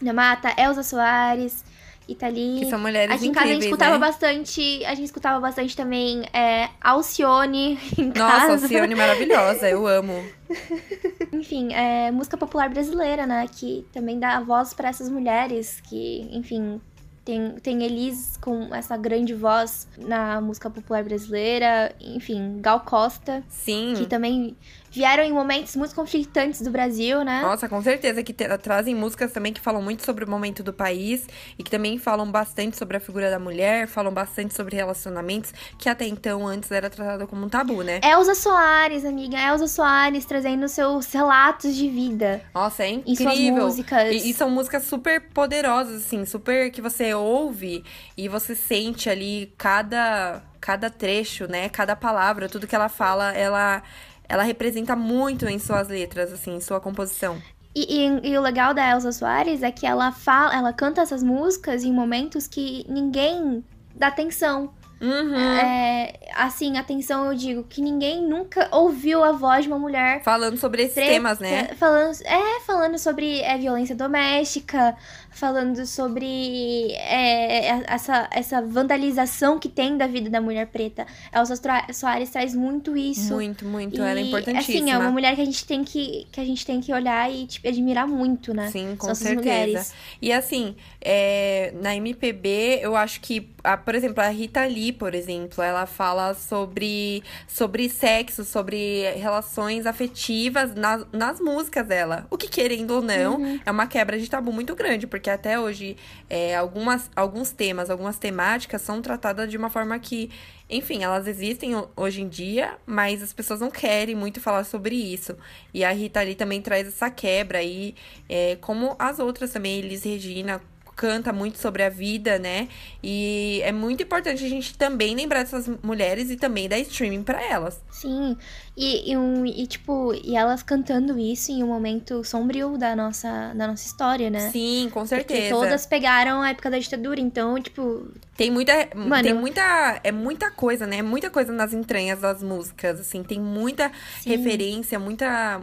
[SPEAKER 2] da Mata, Elza Soares, Itali.
[SPEAKER 1] Que são mulheres
[SPEAKER 2] Aqui em casa a gente
[SPEAKER 1] incríveis,
[SPEAKER 2] escutava
[SPEAKER 1] né?
[SPEAKER 2] bastante. A gente escutava bastante também é, Alcione <laughs> em
[SPEAKER 1] Nossa,
[SPEAKER 2] casa.
[SPEAKER 1] Alcione maravilhosa, eu amo. <laughs>
[SPEAKER 2] Enfim, é, música popular brasileira, né? Que também dá voz para essas mulheres que, enfim, tem, tem Elis com essa grande voz na música popular brasileira. Enfim, Gal Costa,
[SPEAKER 1] Sim.
[SPEAKER 2] que também vieram em momentos muito conflitantes do Brasil, né?
[SPEAKER 1] Nossa, com certeza que trazem músicas também que falam muito sobre o momento do país e que também falam bastante sobre a figura da mulher, falam bastante sobre relacionamentos, que até então antes era tratado como um tabu, né?
[SPEAKER 2] Elza Soares, amiga. Elza Soares trazendo seus relatos de vida
[SPEAKER 1] Nossa, é
[SPEAKER 2] em suas
[SPEAKER 1] incrível.
[SPEAKER 2] músicas.
[SPEAKER 1] E, e são músicas super poderosas, assim, super que você ouve e você sente ali cada, cada trecho, né? Cada palavra, tudo que ela fala, ela, ela representa muito em suas letras, assim, em sua composição.
[SPEAKER 2] E, e- e o legal da Elza Soares é que ela fala, ela canta essas músicas em momentos que ninguém dá atenção.
[SPEAKER 1] Uhum.
[SPEAKER 2] É, assim, atenção eu digo, que ninguém nunca ouviu a voz de uma mulher.
[SPEAKER 1] Falando sobre esses
[SPEAKER 2] preta,
[SPEAKER 1] temas, né?
[SPEAKER 2] Falando, é, falando sobre é, violência doméstica, falando sobre é, essa, essa vandalização que tem da vida da mulher preta. Elza Stra- Soares traz muito isso.
[SPEAKER 1] Muito, muito.
[SPEAKER 2] E,
[SPEAKER 1] ela é importantíssima.
[SPEAKER 2] Assim, é uma mulher que a gente tem que, que, a gente tem que olhar e tipo, admirar muito, né?
[SPEAKER 1] Sim, com
[SPEAKER 2] São
[SPEAKER 1] certeza.
[SPEAKER 2] mulheres.
[SPEAKER 1] E assim, é, na MPB, eu acho que, a, por exemplo, a Rita Lee, por exemplo, ela fala sobre, sobre sexo, sobre relações afetivas nas, nas músicas dela. O que, querendo ou não,
[SPEAKER 2] Uhum.
[SPEAKER 1] é uma quebra de tabu muito grande, porque até hoje, é, algumas, alguns temas, algumas temáticas são tratadas de uma forma que. Enfim, elas existem ho- hoje em dia, mas as pessoas não querem muito falar sobre isso. E a Rita Lee também traz essa quebra aí, é, como as outras também, Elis Regina canta muito sobre a vida, né? E é muito importante a gente também lembrar dessas mulheres e também dar streaming pra elas.
[SPEAKER 2] Sim. E, e, um, e, tipo, e elas cantando isso em um momento sombrio da nossa, da nossa história, né?
[SPEAKER 1] Sim, com
[SPEAKER 2] Porque
[SPEAKER 1] certeza.
[SPEAKER 2] todas pegaram a época da ditadura, então, tipo,
[SPEAKER 1] Tem muita,
[SPEAKER 2] Mano.
[SPEAKER 1] tem muita, é muita coisa, né? Muita coisa nas entranhas das músicas, assim, tem muita
[SPEAKER 2] Sim.
[SPEAKER 1] referência, muita,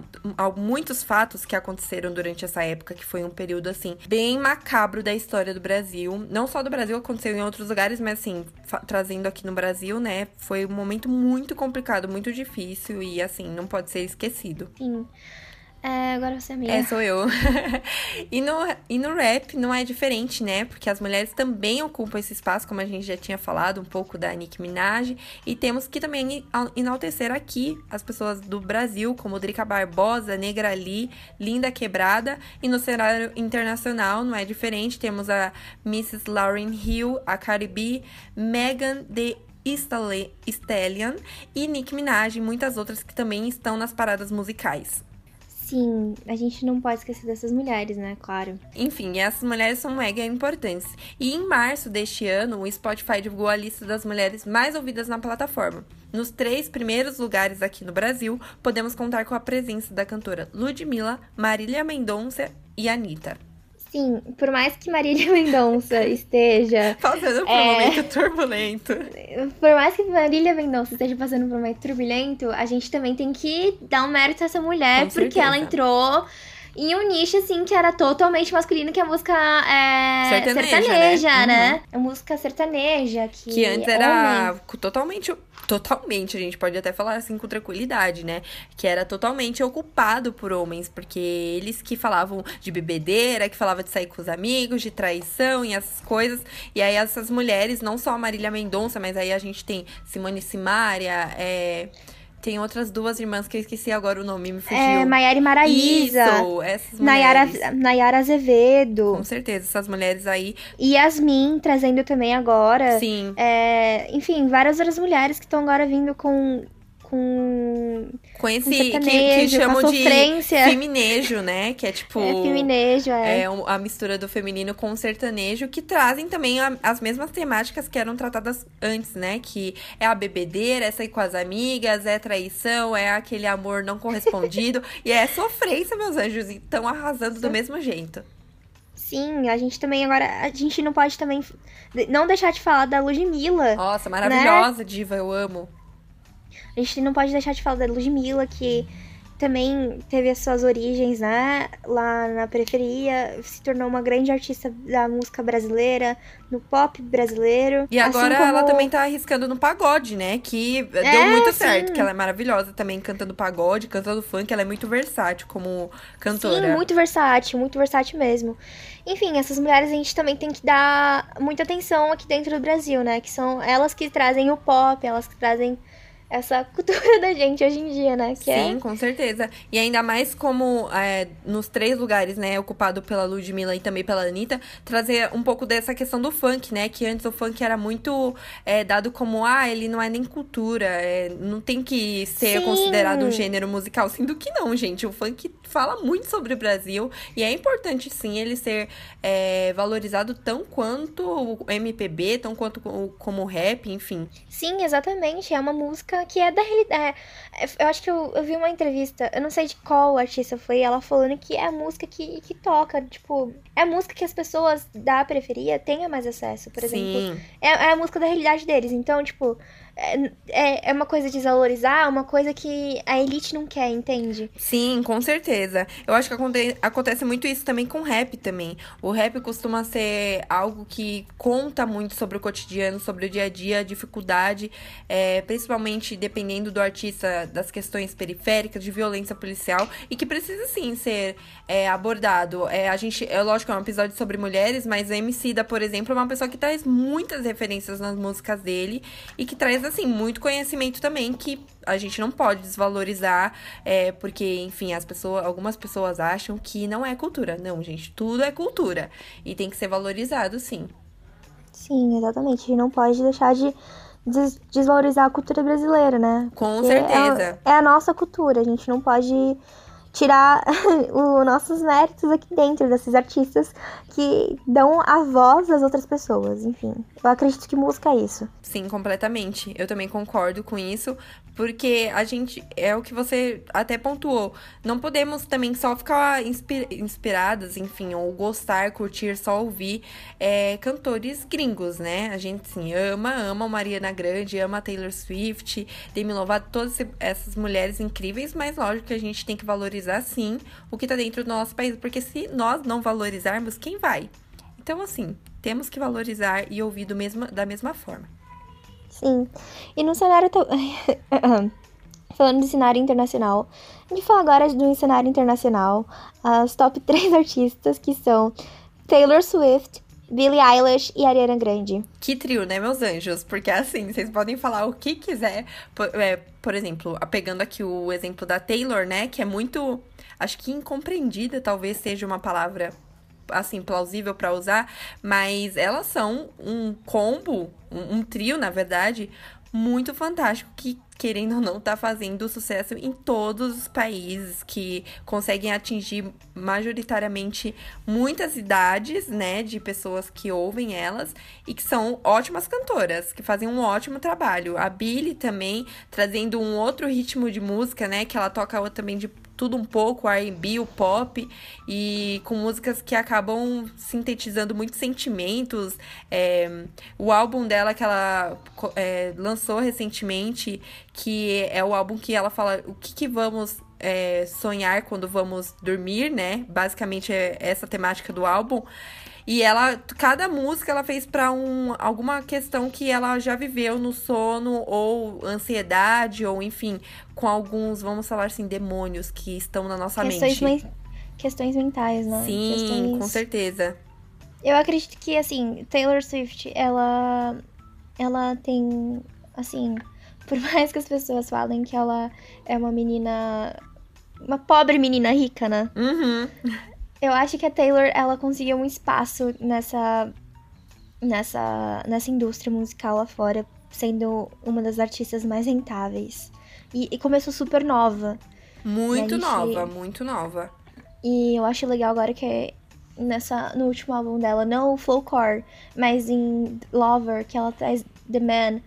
[SPEAKER 1] muitos fatos que aconteceram durante essa época, que foi um período assim bem macabro da história do Brasil. Não só do Brasil, aconteceu em outros lugares, mas assim, trazendo aqui no Brasil, né? Foi um momento muito complicado, muito difícil e assim, não pode ser esquecido.
[SPEAKER 2] sim. É, agora você é minha.
[SPEAKER 1] É, sou eu. <laughs> e, no, e no rap não é diferente, né? Porque as mulheres também ocupam esse espaço, como a gente já tinha falado, um pouco da Nicki Minaj. E temos que também enal- enaltecer aqui as pessoas do Brasil, como Drica Barbosa, Negra Lee, Linda Quebrada. E no cenário internacional não é diferente. Temos a Mrs. Lauryn Hill, a Cardi B, Megan Stalla- Stallion e Nicki Minaj e muitas outras que também estão nas paradas musicais.
[SPEAKER 2] Sim, a gente não pode esquecer dessas mulheres, né? Claro.
[SPEAKER 1] Enfim, essas mulheres são mega importantes. E em março deste ano, o Spotify divulgou a lista das mulheres mais ouvidas na plataforma. Nos três primeiros lugares aqui no Brasil, podemos contar com a presença da cantora Ludmilla, Marília Mendonça e Anitta.
[SPEAKER 2] Sim, por mais que Marília <laughs> Mendonça esteja.
[SPEAKER 1] Passando por um
[SPEAKER 2] É.
[SPEAKER 1] momento turbulento.
[SPEAKER 2] Por mais que Marília Mendonça esteja passando por um momento turbulento, a gente também tem que dar um mérito a essa mulher,
[SPEAKER 1] Com
[SPEAKER 2] porque
[SPEAKER 1] certeza.
[SPEAKER 2] ela entrou em um nicho, assim, que era totalmente masculino, que é a música é,
[SPEAKER 1] Sertaneja,
[SPEAKER 2] sertaneja,
[SPEAKER 1] né?
[SPEAKER 2] né? A música sertaneja, que,
[SPEAKER 1] Que antes era
[SPEAKER 2] homens-
[SPEAKER 1] totalmente. Totalmente, a gente pode até falar assim com tranquilidade, né? Que era totalmente ocupado por homens, porque eles que falavam de bebedeira, que falavam de sair com os amigos, de traição e essas coisas. E aí essas mulheres, não só a Marília Mendonça, mas aí a gente tem Simone Simaria, é, tem outras duas irmãs que eu esqueci agora o nome, me fugiu.
[SPEAKER 2] É, Maiara e Maraísa.
[SPEAKER 1] Isso, essas
[SPEAKER 2] Nayara,
[SPEAKER 1] mulheres.
[SPEAKER 2] Nayara Azevedo.
[SPEAKER 1] Com certeza, essas mulheres aí,
[SPEAKER 2] Yasmin trazendo também agora.
[SPEAKER 1] sim.
[SPEAKER 2] É, enfim, várias outras mulheres que estão agora vindo com. Com.
[SPEAKER 1] Com esse
[SPEAKER 2] com
[SPEAKER 1] que, que chamam de feminejo, né? Que é tipo.
[SPEAKER 2] É, feminejo, é.
[SPEAKER 1] É a mistura do feminino com o sertanejo, que trazem também a- as mesmas temáticas que eram tratadas antes, né? Que é a bebedeira, é sair com as amigas, é traição, é aquele amor não correspondido. <laughs> e é sofrência, meus anjos, e estão arrasando do mesmo jeito.
[SPEAKER 2] Sim, a gente também agora. A gente não pode também. Não deixar de falar da Ludmilla.
[SPEAKER 1] Nossa, maravilhosa, diva, eu amo.
[SPEAKER 2] A gente não pode deixar de falar da Ludmilla, que, também teve as suas origens, né? Lá na periferia, se tornou uma grande artista da música brasileira, no pop brasileiro.
[SPEAKER 1] E agora
[SPEAKER 2] assim como...
[SPEAKER 1] ela também tá arriscando no pagode, né? Que
[SPEAKER 2] É,
[SPEAKER 1] deu muito
[SPEAKER 2] sim.
[SPEAKER 1] certo, que ela é maravilhosa também cantando pagode, cantando funk, ela é muito versátil como cantora.
[SPEAKER 2] Sim, muito versátil, muito versátil mesmo. Enfim, essas mulheres a gente também tem que dar muita atenção aqui dentro do Brasil, né? Que são elas que trazem o pop, elas que trazem essa <laughs> cultura da gente hoje em dia, né? Que
[SPEAKER 1] Sim,
[SPEAKER 2] é...
[SPEAKER 1] com certeza. E ainda mais como é, nos três lugares, né, ocupado pela Ludmilla e também pela Anitta, trazer um pouco dessa questão do funk, né? Que antes o funk era muito é, dado como, ah, ele não é nem cultura, é, não tem que ser
[SPEAKER 2] Sim.
[SPEAKER 1] considerado um gênero musical. Sendo que não, gente. O funk fala muito sobre o Brasil e é importante, sim, ele ser é, valorizado tão quanto o MPB, tão quanto o- como o rap, enfim.
[SPEAKER 2] Sim, exatamente. É uma música que é da realidade. Eu acho que eu, eu vi uma entrevista, eu não sei de qual artista foi, ela falando que é a música que, que toca. Tipo, é a música que as pessoas da periferia tenham mais acesso, por exemplo.
[SPEAKER 1] sim.
[SPEAKER 2] É, é a música da realidade deles. Então, tipo, é, é, é uma coisa de desvalorizar, uma coisa que a elite não quer, entende?
[SPEAKER 1] Sim, com certeza. Eu acho que aconte- acontece muito isso também com rap também. O rap costuma ser algo que conta muito sobre o cotidiano, sobre o dia a dia, a dificuldade, é, principalmente dependendo do artista, das questões periféricas, de violência policial, e que precisa sim ser é, abordado. É, a gente, é lógico, é um episódio sobre mulheres, mas o MC da, por exemplo, é uma pessoa que traz muitas referências nas músicas dele e que traz, assim, muito conhecimento também que a gente não pode desvalorizar, é, porque, enfim, as pessoas, algumas pessoas acham que não é cultura. Não, gente, tudo é cultura. E tem que ser valorizado, sim.
[SPEAKER 2] Sim, exatamente. A gente não pode deixar de des- desvalorizar a cultura brasileira, né?
[SPEAKER 1] Com
[SPEAKER 2] Porque
[SPEAKER 1] certeza.
[SPEAKER 2] É, é a nossa cultura, a gente não pode tirar <laughs> os nossos méritos aqui dentro desses artistas que dão a voz às outras pessoas, enfim. Eu acredito que música é isso.
[SPEAKER 1] Sim, completamente. Eu também concordo com isso, porque a gente é o que você até pontuou. Não podemos também só ficar inspi- inspiradas, enfim, ou gostar, curtir, só ouvir é, cantores gringos, né? A gente sim ama, ama Mariana Grande, ama Taylor Swift, Demi Lovato, todas essas mulheres incríveis, mas lógico que a gente tem que valorizar sim o que tá dentro do nosso país, porque se nós não valorizarmos, quem vai? Então, assim, temos que valorizar e ouvir do mesma, da mesma forma.
[SPEAKER 2] Sim. E no cenário. to- <laughs> Falando de cenário internacional, a gente fala agora do cenário internacional, as top <laughs> 3 artistas que são Taylor Swift, Billie Eilish e Ariana Grande.
[SPEAKER 1] Que trio, né, meus anjos? Porque assim, vocês podem falar o que quiser. Por, é, por exemplo, pegando aqui o exemplo da Taylor, né? Que é muito. Acho que incompreendida, talvez seja uma palavra assim, plausível pra usar, mas elas são um combo, um, um trio, na verdade, muito fantástico que, querendo ou não, tá fazendo sucesso em todos os países que conseguem atingir majoritariamente muitas idades, né, de pessoas que ouvem elas e que são ótimas cantoras, que fazem um ótimo trabalho. A Billie também trazendo um outro ritmo de música, né, que ela toca também de tudo um pouco, R&B, o pop, e com músicas que acabam sintetizando muitos sentimentos. É, o álbum dela que ela é, lançou recentemente, que é o álbum que ela fala o que, que vamos é, sonhar quando vamos dormir, né? Basicamente é essa temática do álbum. E ela, cada música ela fez para um, alguma questão que ela já viveu no sono, ou ansiedade, ou enfim, com alguns, vamos falar assim, demônios que estão na nossa
[SPEAKER 2] Questões,
[SPEAKER 1] mente.
[SPEAKER 2] men- questões mentais, né?
[SPEAKER 1] Sim,
[SPEAKER 2] Questões-
[SPEAKER 1] com certeza.
[SPEAKER 2] Eu acredito que, assim, Taylor Swift, ela. Ela tem. Assim. <laughs> Por mais que as pessoas falem que ela é uma menina. Uma pobre menina rica, né?
[SPEAKER 1] Uhum.
[SPEAKER 2] Eu acho que a Taylor, ela conseguiu um espaço nessa. Nessa, nessa indústria musical lá fora, sendo uma das artistas mais rentáveis. E, e começou super nova.
[SPEAKER 1] Muito
[SPEAKER 2] gente-
[SPEAKER 1] nova, muito nova.
[SPEAKER 2] E eu acho legal agora que nessa, no último álbum dela, não o Flowcore, mas em Lover, que ela traz The Man.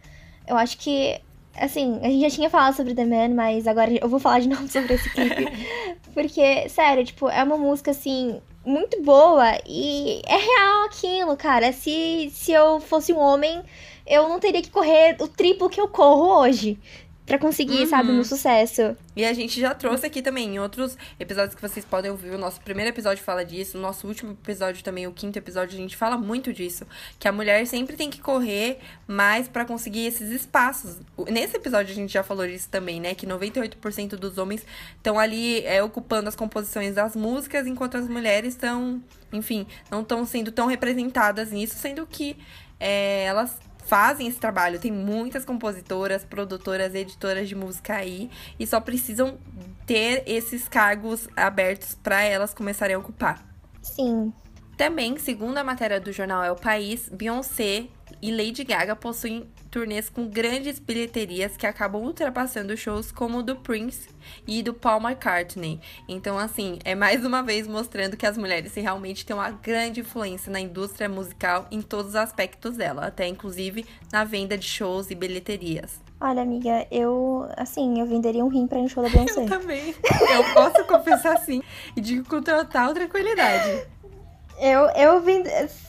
[SPEAKER 2] Eu acho que, assim, a gente já tinha falado sobre The Man, mas agora eu vou falar de <laughs> novo sobre esse clipe. Porque, sério, tipo, é uma música, assim, muito boa e é real aquilo, cara. Se, se eu fosse um homem, eu não teria que correr o triplo que eu corro hoje. Para conseguir, uhum. sabe, no sucesso.
[SPEAKER 1] E a gente já trouxe aqui também, em outros episódios que vocês podem ouvir, o nosso primeiro episódio fala disso, o nosso último episódio também, o quinto episódio, a gente fala muito disso. Que a mulher sempre tem que correr mais para conseguir esses espaços. Nesse episódio a gente já falou disso também, né? Que 98% dos homens estão ali é, ocupando as composições das músicas, enquanto as mulheres estão, enfim, não estão sendo tão representadas nisso, sendo que é, elas fazem esse trabalho. Tem muitas compositoras, produtoras, editoras de música aí e só precisam ter esses cargos abertos para elas começarem a ocupar.
[SPEAKER 2] Sim.
[SPEAKER 1] Também, segundo a matéria do jornal É o País, Beyoncé e Lady Gaga possuem turnês com grandes bilheterias que acabam ultrapassando shows como o do Prince e do Paul McCartney. Então, assim, é mais uma vez mostrando que as mulheres realmente têm uma grande influência na indústria musical em todos os aspectos dela, até inclusive na venda de shows e bilheterias.
[SPEAKER 2] Olha, amiga, eu, assim, eu venderia um rim pra ir no show da <laughs> Beyoncé.
[SPEAKER 1] Eu também. Eu posso confessar assim e digo com total tranquilidade.
[SPEAKER 2] Eu, eu vim.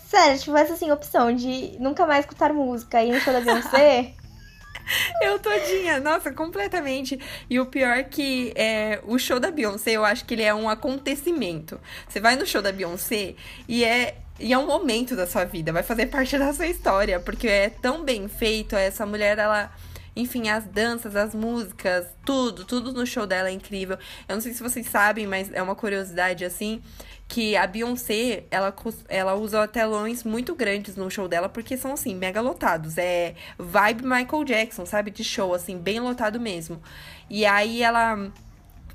[SPEAKER 2] Sério, se tivesse assim, opção de nunca mais escutar música e no show da Beyoncé. <laughs>
[SPEAKER 1] Eu todinha, nossa, completamente. E o pior é que é, o show da Beyoncé, eu acho que ele é um acontecimento. Você vai no show da Beyoncé e é, e é um momento da sua vida, vai fazer parte da sua história, porque é tão bem feito. Essa mulher, ela enfim, as danças, as músicas, tudo, tudo no show dela é incrível. Eu não sei se vocês sabem, mas é uma curiosidade assim, que a Beyoncé, ela, ela usa telões muito grandes no show dela, porque são, assim, mega lotados. É vibe Michael Jackson, sabe? De show, assim, bem lotado mesmo. E aí ela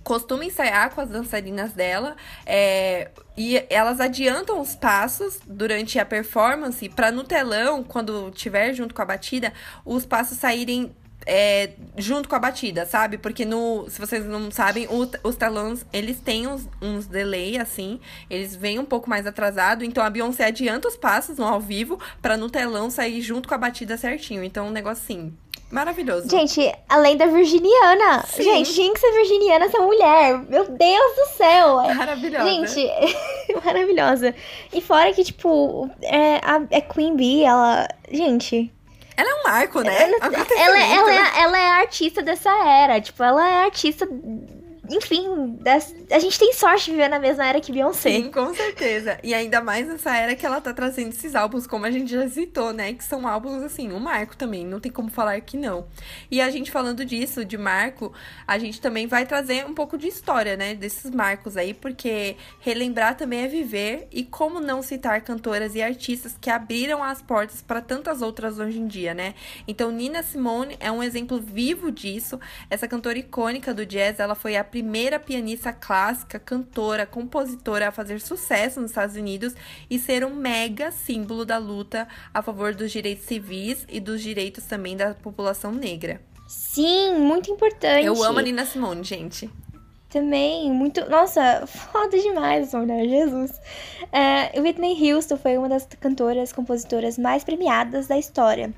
[SPEAKER 1] costuma ensaiar com as dançarinas dela é, e elas adiantam os passos durante a performance para no telão, quando tiver junto com a batida, os passos saírem é, junto com a batida, sabe? Porque no, se vocês não sabem, o, os talões, eles têm uns, uns delay, assim, eles vêm um pouco mais atrasado, então a Beyoncé adianta os passos no ao vivo para no telão sair junto com a batida certinho. Então, um negócio assim, maravilhoso.
[SPEAKER 2] Gente, além da virginiana. Sim. Gente, tinha que ser virginiana essa mulher. Meu Deus do céu.
[SPEAKER 1] Maravilhosa.
[SPEAKER 2] Gente, <laughs> maravilhosa. E fora que, tipo, é, a, a Queen Bee, ela... Gente,
[SPEAKER 1] ela é um marco, né?
[SPEAKER 2] Ela, ela, ela, é, ela é artista dessa era. Tipo, ela é artista enfim, a gente tem sorte de viver na mesma era que Beyoncé.
[SPEAKER 1] Sim, com certeza. E ainda mais nessa era que ela tá trazendo esses álbuns, como a gente já citou, né? Que são álbuns, assim, um marco também. Não tem como falar que não. E a gente falando disso, de marco, a gente também vai trazer um pouco de história, né? Desses marcos aí, porque relembrar também é viver. E como não citar cantoras e artistas que abriram as portas para tantas outras hoje em dia, né? Então, Nina Simone é um exemplo vivo disso. Essa cantora icônica do jazz, ela foi a primeira pianista clássica, cantora, compositora a fazer sucesso nos Estados Unidos e ser um mega símbolo da luta a favor dos direitos civis e dos direitos também da população negra.
[SPEAKER 2] Sim, muito importante.
[SPEAKER 1] Eu amo a Nina Simone, gente.
[SPEAKER 2] Também, muito. Nossa, <laughs> foda demais essa mulher, Jesus. É, Whitney Houston foi uma das cantoras, compositoras mais premiadas da história.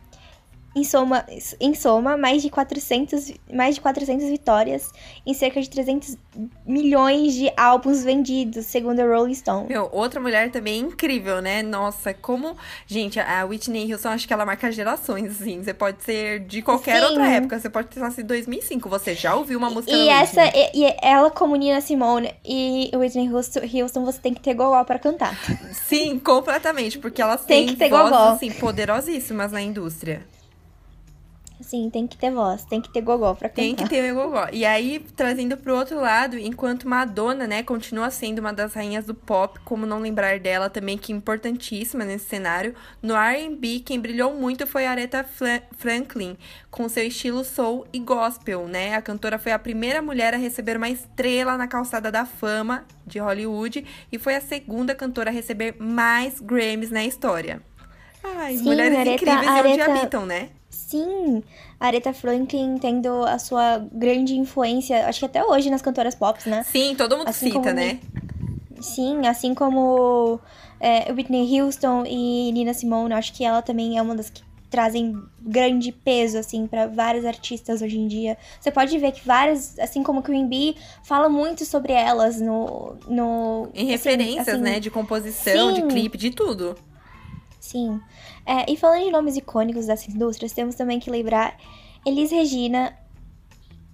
[SPEAKER 2] Em soma, em soma mais, de 400, mais de 400 vitórias em cerca de 300 milhões de álbuns vendidos, segundo a Rolling Stone.
[SPEAKER 1] Meu, outra mulher também incrível, né? Nossa, como... Gente, a Whitney Houston, acho que ela marca gerações, assim. Você pode ser de qualquer Sim. outra época. Você pode ter nascido em 2005. Você já ouviu uma música
[SPEAKER 2] E essa, e, e, ela como Nina Simone e Whitney Houston, Houston, você tem que ter gogó pra cantar.
[SPEAKER 1] Sim, completamente. Porque elas tem têm que ter vozes, gogó. assim, poderosíssimas na indústria.
[SPEAKER 2] Sim, tem que ter voz, tem que ter gogó pra cantar.
[SPEAKER 1] Tem que ter gogó. E aí, trazendo pro outro lado, enquanto Madonna, né, continua sendo uma das rainhas do pop, como não lembrar dela também, que é importantíssima nesse cenário, no R&B, quem brilhou muito foi a Aretha Franklin, com seu estilo soul e gospel, né? A cantora foi a primeira mulher a receber uma estrela na calçada da fama de Hollywood e foi a segunda cantora a receber mais Grammys na história. Ai, Sim, mulheres incríveis Aretha... onde habitam, né?
[SPEAKER 2] Sim, Aretha Franklin tendo a sua grande influência, acho que até hoje nas cantoras pop, né?
[SPEAKER 1] Sim, todo mundo assim cita, como... né?
[SPEAKER 2] Sim, assim como é, Whitney Houston e Nina Simone, acho que ela também é uma das que trazem grande peso, assim, para vários artistas hoje em dia. Você pode ver que várias, assim como Queen Bee, fala muito sobre elas no... no
[SPEAKER 1] em assim, referências, assim, né? De composição, sim, de clipe, de tudo.
[SPEAKER 2] Sim. É, e falando de nomes icônicos dessa indústria, temos também que lembrar Elis Regina,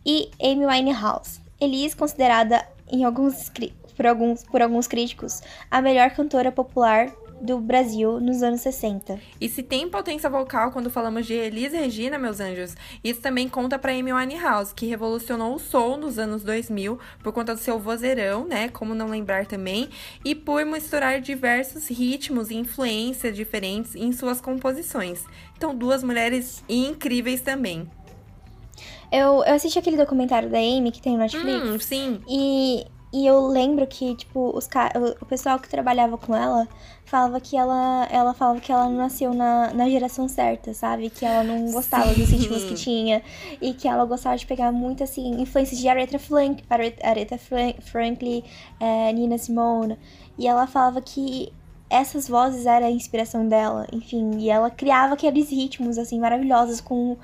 [SPEAKER 2] e Amy Winehouse. Elis, considerada em alguns, por, alguns, por alguns críticos a melhor cantora popular do Brasil nos anos 60.
[SPEAKER 1] E se tem potência vocal quando falamos de Elis Regina, meus anjos, isso também conta para Amy Winehouse, que revolucionou o soul nos anos 2000 por conta do seu vozeirão, né, como não lembrar também, e por misturar diversos ritmos e influências diferentes em suas composições. Então, duas mulheres incríveis também.
[SPEAKER 2] Eu, eu assisti aquele documentário da Amy que tem no Netflix.
[SPEAKER 1] Hum, sim.
[SPEAKER 2] E e eu lembro que, tipo, os o pessoal que trabalhava com ela falava que ela, ela falava que ela não nasceu na, na geração certa, sabe? Que ela não gostava Sim. dos ritmos que tinha. E que ela gostava de pegar muito, assim, influências de Aretha, Frank, Aretha Franklin, é, Nina Simone. E ela falava que essas vozes eram a inspiração dela, enfim. E ela criava aqueles ritmos, assim, maravilhosos com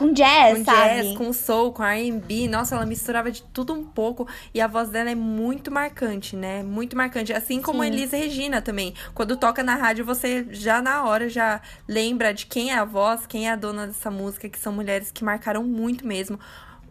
[SPEAKER 2] com jazz,
[SPEAKER 1] com
[SPEAKER 2] sabe?
[SPEAKER 1] jazz, com soul, com R&B. Nossa, ela misturava de tudo um pouco. E a voz dela é muito marcante, né? Muito marcante. Assim como Sim. Elis Regina também. Quando toca na rádio, você já na hora já lembra de quem é a voz, quem é a dona dessa música, que são mulheres que marcaram muito mesmo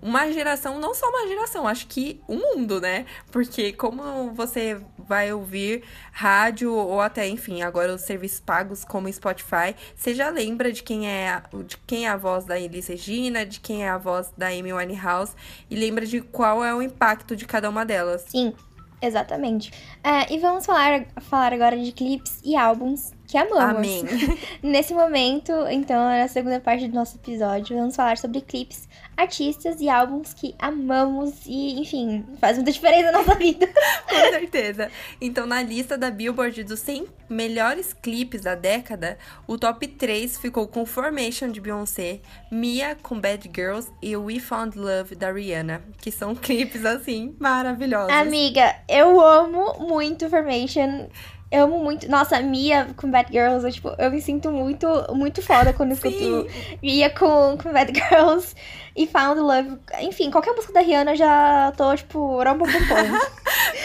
[SPEAKER 1] uma geração, não só uma geração, acho que o um mundo, né? Porque como você vai ouvir rádio ou até, enfim, agora os serviços pagos como Spotify, você já lembra de quem é a, de quem é a voz da Elis Regina, de quem é a voz da Amy Winehouse e lembra de qual é o impacto de cada uma delas.
[SPEAKER 2] Sim, exatamente. É, e vamos falar, falar agora de clipes e álbuns que amamos.
[SPEAKER 1] Amém. <laughs>
[SPEAKER 2] Nesse momento, então, na segunda parte do nosso episódio, vamos falar sobre clipes, artistas e álbuns que amamos e, enfim, faz muita diferença na nossa vida. <laughs>
[SPEAKER 1] Com certeza. Então, na lista da Billboard dos 100 melhores clipes da década, o top 3 ficou com Formation de Beyoncé, Mia com Bad Girls e We Found Love da Rihanna, que são <laughs> clipes assim maravilhosos.
[SPEAKER 2] Amiga, eu amo muito Formation. Eu amo muito. Nossa, Mia com Bad Girls, eu, tipo, eu me sinto muito, muito foda quando escuto Mia com, com Bad <laughs> Girls e Found Love. Enfim, qualquer música da Rihanna já tô, tipo, <laughs>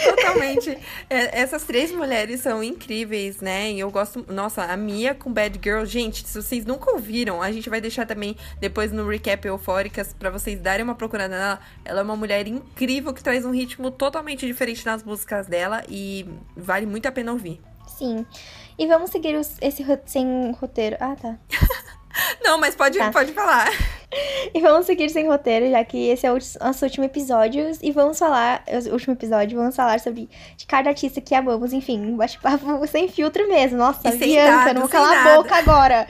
[SPEAKER 1] Totalmente. É, essas três mulheres são incríveis, né? E eu gosto. Nossa, a Mia com Bad Girl. Gente, se vocês nunca ouviram, a gente vai deixar também depois no recap Eufóricas para vocês darem uma procurada nela. Ela é uma mulher incrível que traz um ritmo totalmente diferente nas músicas dela e vale muito a pena ouvir.
[SPEAKER 2] Sim. E vamos seguir os, esse sem roteiro. Ah, tá. <laughs>
[SPEAKER 1] Não, mas pode, tá. pode falar.
[SPEAKER 2] E vamos seguir sem roteiro, já que esse é o nosso último episódio. E vamos falar, o último episódio, vamos falar sobre de cada artista que amamos. Enfim, um bate-papo <laughs> sem filtro mesmo. Nossa, e Bianca, <laughs> não vou calar a boca agora.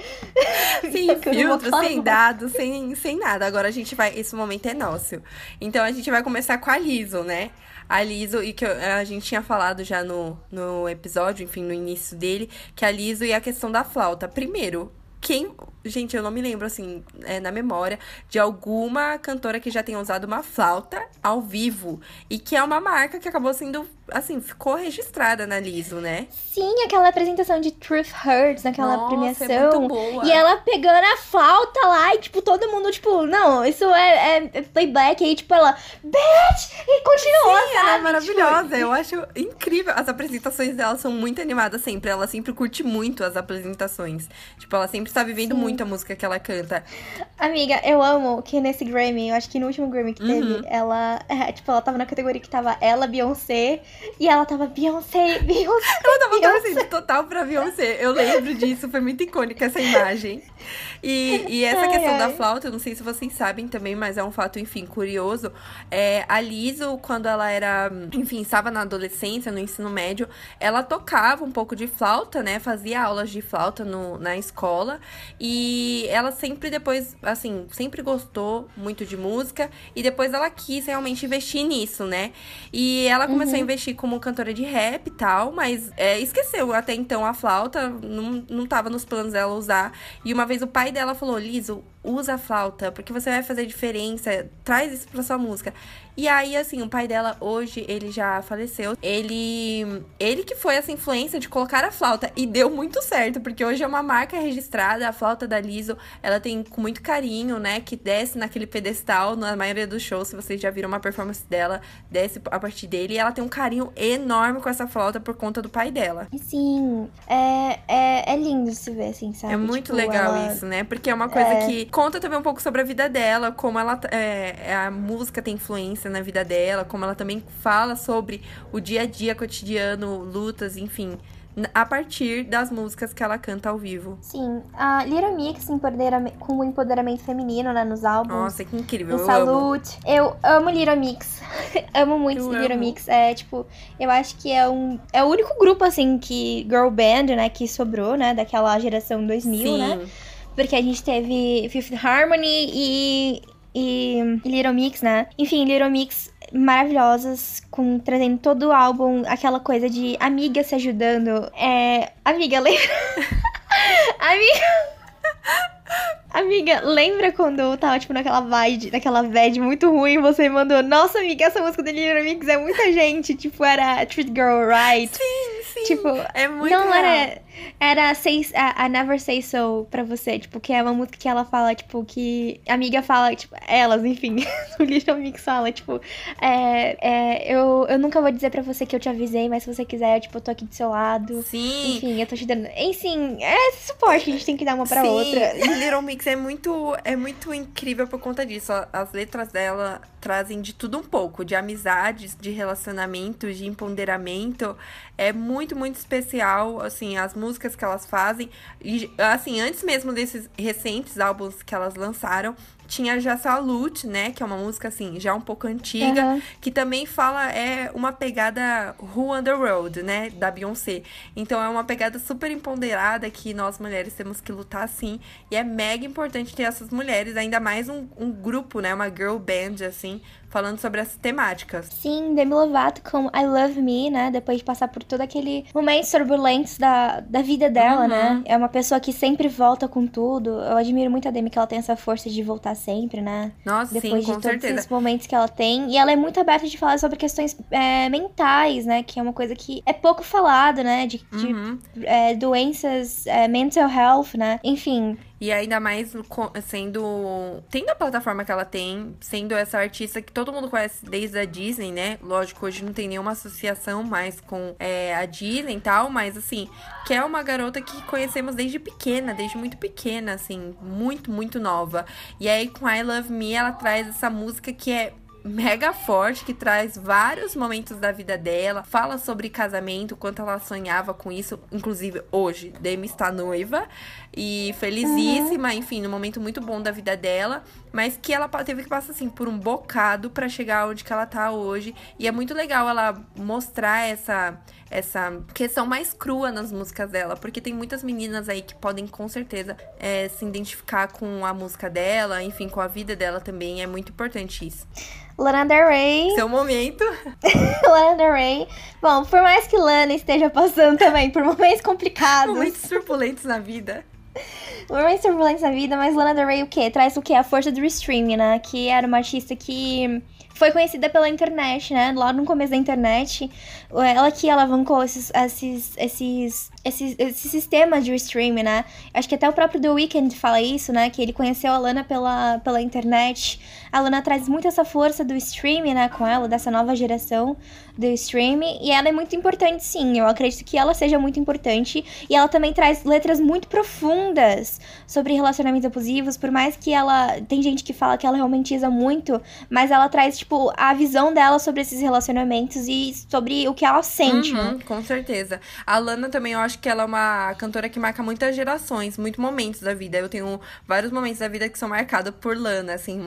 [SPEAKER 1] Sem filtro, sem dados, sem, sem nada. Agora a gente vai. Esse momento é nosso. Então a gente vai começar com a Liso, né? a Liso, e que a gente tinha falado já no, no episódio, enfim, no início dele, que a Liso e a questão da flauta. Primeiro, quem. Gente, eu não me lembro, assim, é, na memória, de alguma cantora que já tenha usado uma flauta ao vivo. E que é uma marca que acabou sendo, assim, ficou registrada na Liso, né?
[SPEAKER 2] Sim, aquela apresentação de Truth Hurts naquela
[SPEAKER 1] Nossa,
[SPEAKER 2] premiação.
[SPEAKER 1] É muito boa.
[SPEAKER 2] E ela pegando a flauta lá e, tipo, todo mundo, tipo, não, isso é, é, é playback. E, tipo, ela, bitch! E continua,
[SPEAKER 1] Sim,
[SPEAKER 2] sabe?
[SPEAKER 1] Ela é maravilhosa. Tipo... Eu acho incrível. As apresentações dela são muito animadas sempre. Ela sempre curte muito as apresentações. Tipo, ela sempre está vivendo Sim. muito a música que ela canta.
[SPEAKER 2] Amiga, eu amo que nesse Grammy, eu acho que no último Grammy que teve, uhum. ela, é, <laughs> tipo, ela tava na categoria que tava ela, Beyoncé, e ela tava Beyoncé, Beyoncé. <laughs>
[SPEAKER 1] Ela tava torcendo total pra Beyoncé. Eu lembro disso, foi muito icônica essa imagem. E, e essa ai, questão ai. da flauta, eu não sei se vocês sabem também, mas é um fato, enfim, curioso. É, a Liso, quando ela era, enfim, estava na adolescência, no ensino médio, ela tocava um pouco de flauta, né? Fazia aulas de flauta no, na escola. E ela sempre depois, assim, sempre gostou muito de música. E depois ela quis realmente investir nisso, né? E ela começou uhum. a investir como cantora de rap e tal, mas é, esqueceu até então a flauta, não, não tava nos planos dela usar. E uma vez o pai dela falou: Liso, usa a flauta, porque você vai fazer diferença, traz isso pra sua música. E aí, assim, o pai dela hoje, ele já faleceu. Ele. Ele que foi essa influência de colocar a flauta. E deu muito certo, porque hoje é uma marca registrada, a flauta da Liso. Ela tem com muito carinho, né? Que desce naquele pedestal na maioria dos shows. Se vocês já viram uma performance dela, desce a partir dele. E ela tem um carinho enorme com essa flauta por conta do pai dela.
[SPEAKER 2] Sim, é, é, é lindo se ver, assim, sabe?
[SPEAKER 1] É muito
[SPEAKER 2] Tipo,
[SPEAKER 1] legal
[SPEAKER 2] ela-
[SPEAKER 1] isso, né? Porque é uma coisa
[SPEAKER 2] É.
[SPEAKER 1] que conta também um pouco sobre a vida dela, como ela é, a música tem influência na vida dela, como ela também fala sobre o dia a dia cotidiano, lutas, enfim, a partir das músicas que ela canta ao vivo.
[SPEAKER 2] Sim, a Little Mix com o empoderamento feminino, né, nos álbuns.
[SPEAKER 1] Nossa, que incrível, amo.
[SPEAKER 2] Salute. Eu amo Little Mix. <laughs> amo muito
[SPEAKER 1] Eu
[SPEAKER 2] Little
[SPEAKER 1] amo.
[SPEAKER 2] Mix. É, tipo, eu acho que é um. É o único grupo, assim, que. Girl Band, né? Que sobrou, né? Daquela geração 2000,
[SPEAKER 1] Sim,
[SPEAKER 2] né? Porque a gente teve Fifth Harmony e. E Little Mix, né? Enfim, Little Mix maravilhosas, com trazendo todo o álbum, aquela coisa de amiga se ajudando. É. Amiga, lembra? <laughs> amiga. <laughs> Amiga, lembra quando eu tava, tipo, naquela vibe, naquela bad muito ruim, você mandou, nossa, amiga, essa música do Little Mix é muita gente, tipo, era Treat Girl Right.
[SPEAKER 1] sim, sim.
[SPEAKER 2] Tipo,
[SPEAKER 1] é muito
[SPEAKER 2] não
[SPEAKER 1] real.
[SPEAKER 2] era. Era say, a, a Never Say So pra você, tipo, que é uma música que ela fala, tipo, que. A amiga fala, tipo, elas, enfim, <laughs> o Little Mix fala, tipo, é, é, eu, eu nunca vou dizer pra você que eu te avisei, mas se você quiser, tipo, eu tô aqui do seu lado.
[SPEAKER 1] Sim.
[SPEAKER 2] Enfim, eu tô te dando. Enfim, é esse suporte que a gente tem que dar uma pra
[SPEAKER 1] Sim,
[SPEAKER 2] outra.
[SPEAKER 1] Little Mix é muito, é muito incrível por conta disso. As letras dela trazem de tudo um pouco, de amizades, de relacionamentos, de empoderamento. É muito, muito especial, assim, as músicas que elas fazem. E, assim, antes mesmo desses recentes álbuns que elas lançaram, tinha já Salute, né? Que é uma música, assim, já um pouco antiga
[SPEAKER 2] Aham.
[SPEAKER 1] que também fala é uma pegada Who on the Road, né, da Beyoncé. Então é uma pegada super empoderada que nós mulheres temos que lutar sim, e é mega importante ter essas mulheres, ainda mais um, um grupo, né, uma girl band assim, falando sobre essas temáticas.
[SPEAKER 2] Sim, Demi Lovato com I Love Me, né? Depois de passar por todo aquele momentos turbulentos da, da vida dela,
[SPEAKER 1] Uhum.
[SPEAKER 2] né? É uma pessoa que sempre volta com tudo. Eu admiro muito a Demi que ela tem essa força de voltar sempre, né?
[SPEAKER 1] Nossa,
[SPEAKER 2] Depois
[SPEAKER 1] sim,
[SPEAKER 2] de todos
[SPEAKER 1] certeza.
[SPEAKER 2] esses momentos que ela tem. E ela é muito aberta de falar sobre questões é, mentais, né? Que é uma coisa que é pouco falado, né? De, de,
[SPEAKER 1] Uhum.
[SPEAKER 2] é, doenças, é, mental health, né? Enfim,
[SPEAKER 1] E ainda mais sendo. Tendo a plataforma que ela tem, sendo essa artista que todo mundo conhece desde a Disney, né? Lógico, hoje não tem nenhuma associação mais com é, a Disney e tal, mas assim, que é uma garota que conhecemos desde pequena, desde muito pequena, assim, muito, muito nova. E aí com I Love Me ela traz essa música que é mega forte, que traz vários momentos da vida dela, fala sobre casamento, quanto ela sonhava com isso, inclusive hoje, Demi está noiva e felizíssima, enfim, num momento muito bom da vida dela, mas que ela teve que passar assim por um bocado pra chegar onde que ela tá hoje, e é muito legal ela mostrar essa essa questão mais crua nas músicas dela, porque tem muitas meninas aí que podem com certeza é, se identificar com a música dela, enfim, com a vida dela também, é muito importante isso.
[SPEAKER 2] Lana Del Rey.
[SPEAKER 1] Seu momento. <laughs>
[SPEAKER 2] Lana Del Rey. Bom, por mais que Lana esteja passando também por momentos complicados,
[SPEAKER 1] Momentos turbulentos na vida.
[SPEAKER 2] momentos turbulentos na vida, mas Lana Del Rey o quê? Traz o quê? A força do streaming, né? Que era uma artista que foi conhecida pela internet, né? Lá no começo da internet, ela que alavancou esses, esses, esses, esses, esses sistemas de streaming, né? Acho que até o próprio The Weeknd fala isso, né? Que ele conheceu a Lana pela, pela internet. A Lana traz muito essa força do streaming, né? Com ela, dessa nova geração do streaming. E ela é muito importante, sim. Eu acredito que ela seja muito importante. E ela também traz letras muito profundas sobre relacionamentos abusivos. Por mais que ela. Tem gente que fala que ela romantiza muito, mas ela traz, tipo, a visão dela sobre esses relacionamentos e sobre o que ela sente, né?
[SPEAKER 1] Uhum, com certeza. A Lana também, eu acho que ela é uma cantora que marca muitas gerações, muitos momentos da vida. Eu tenho vários momentos da vida que são marcados por Lana, assim.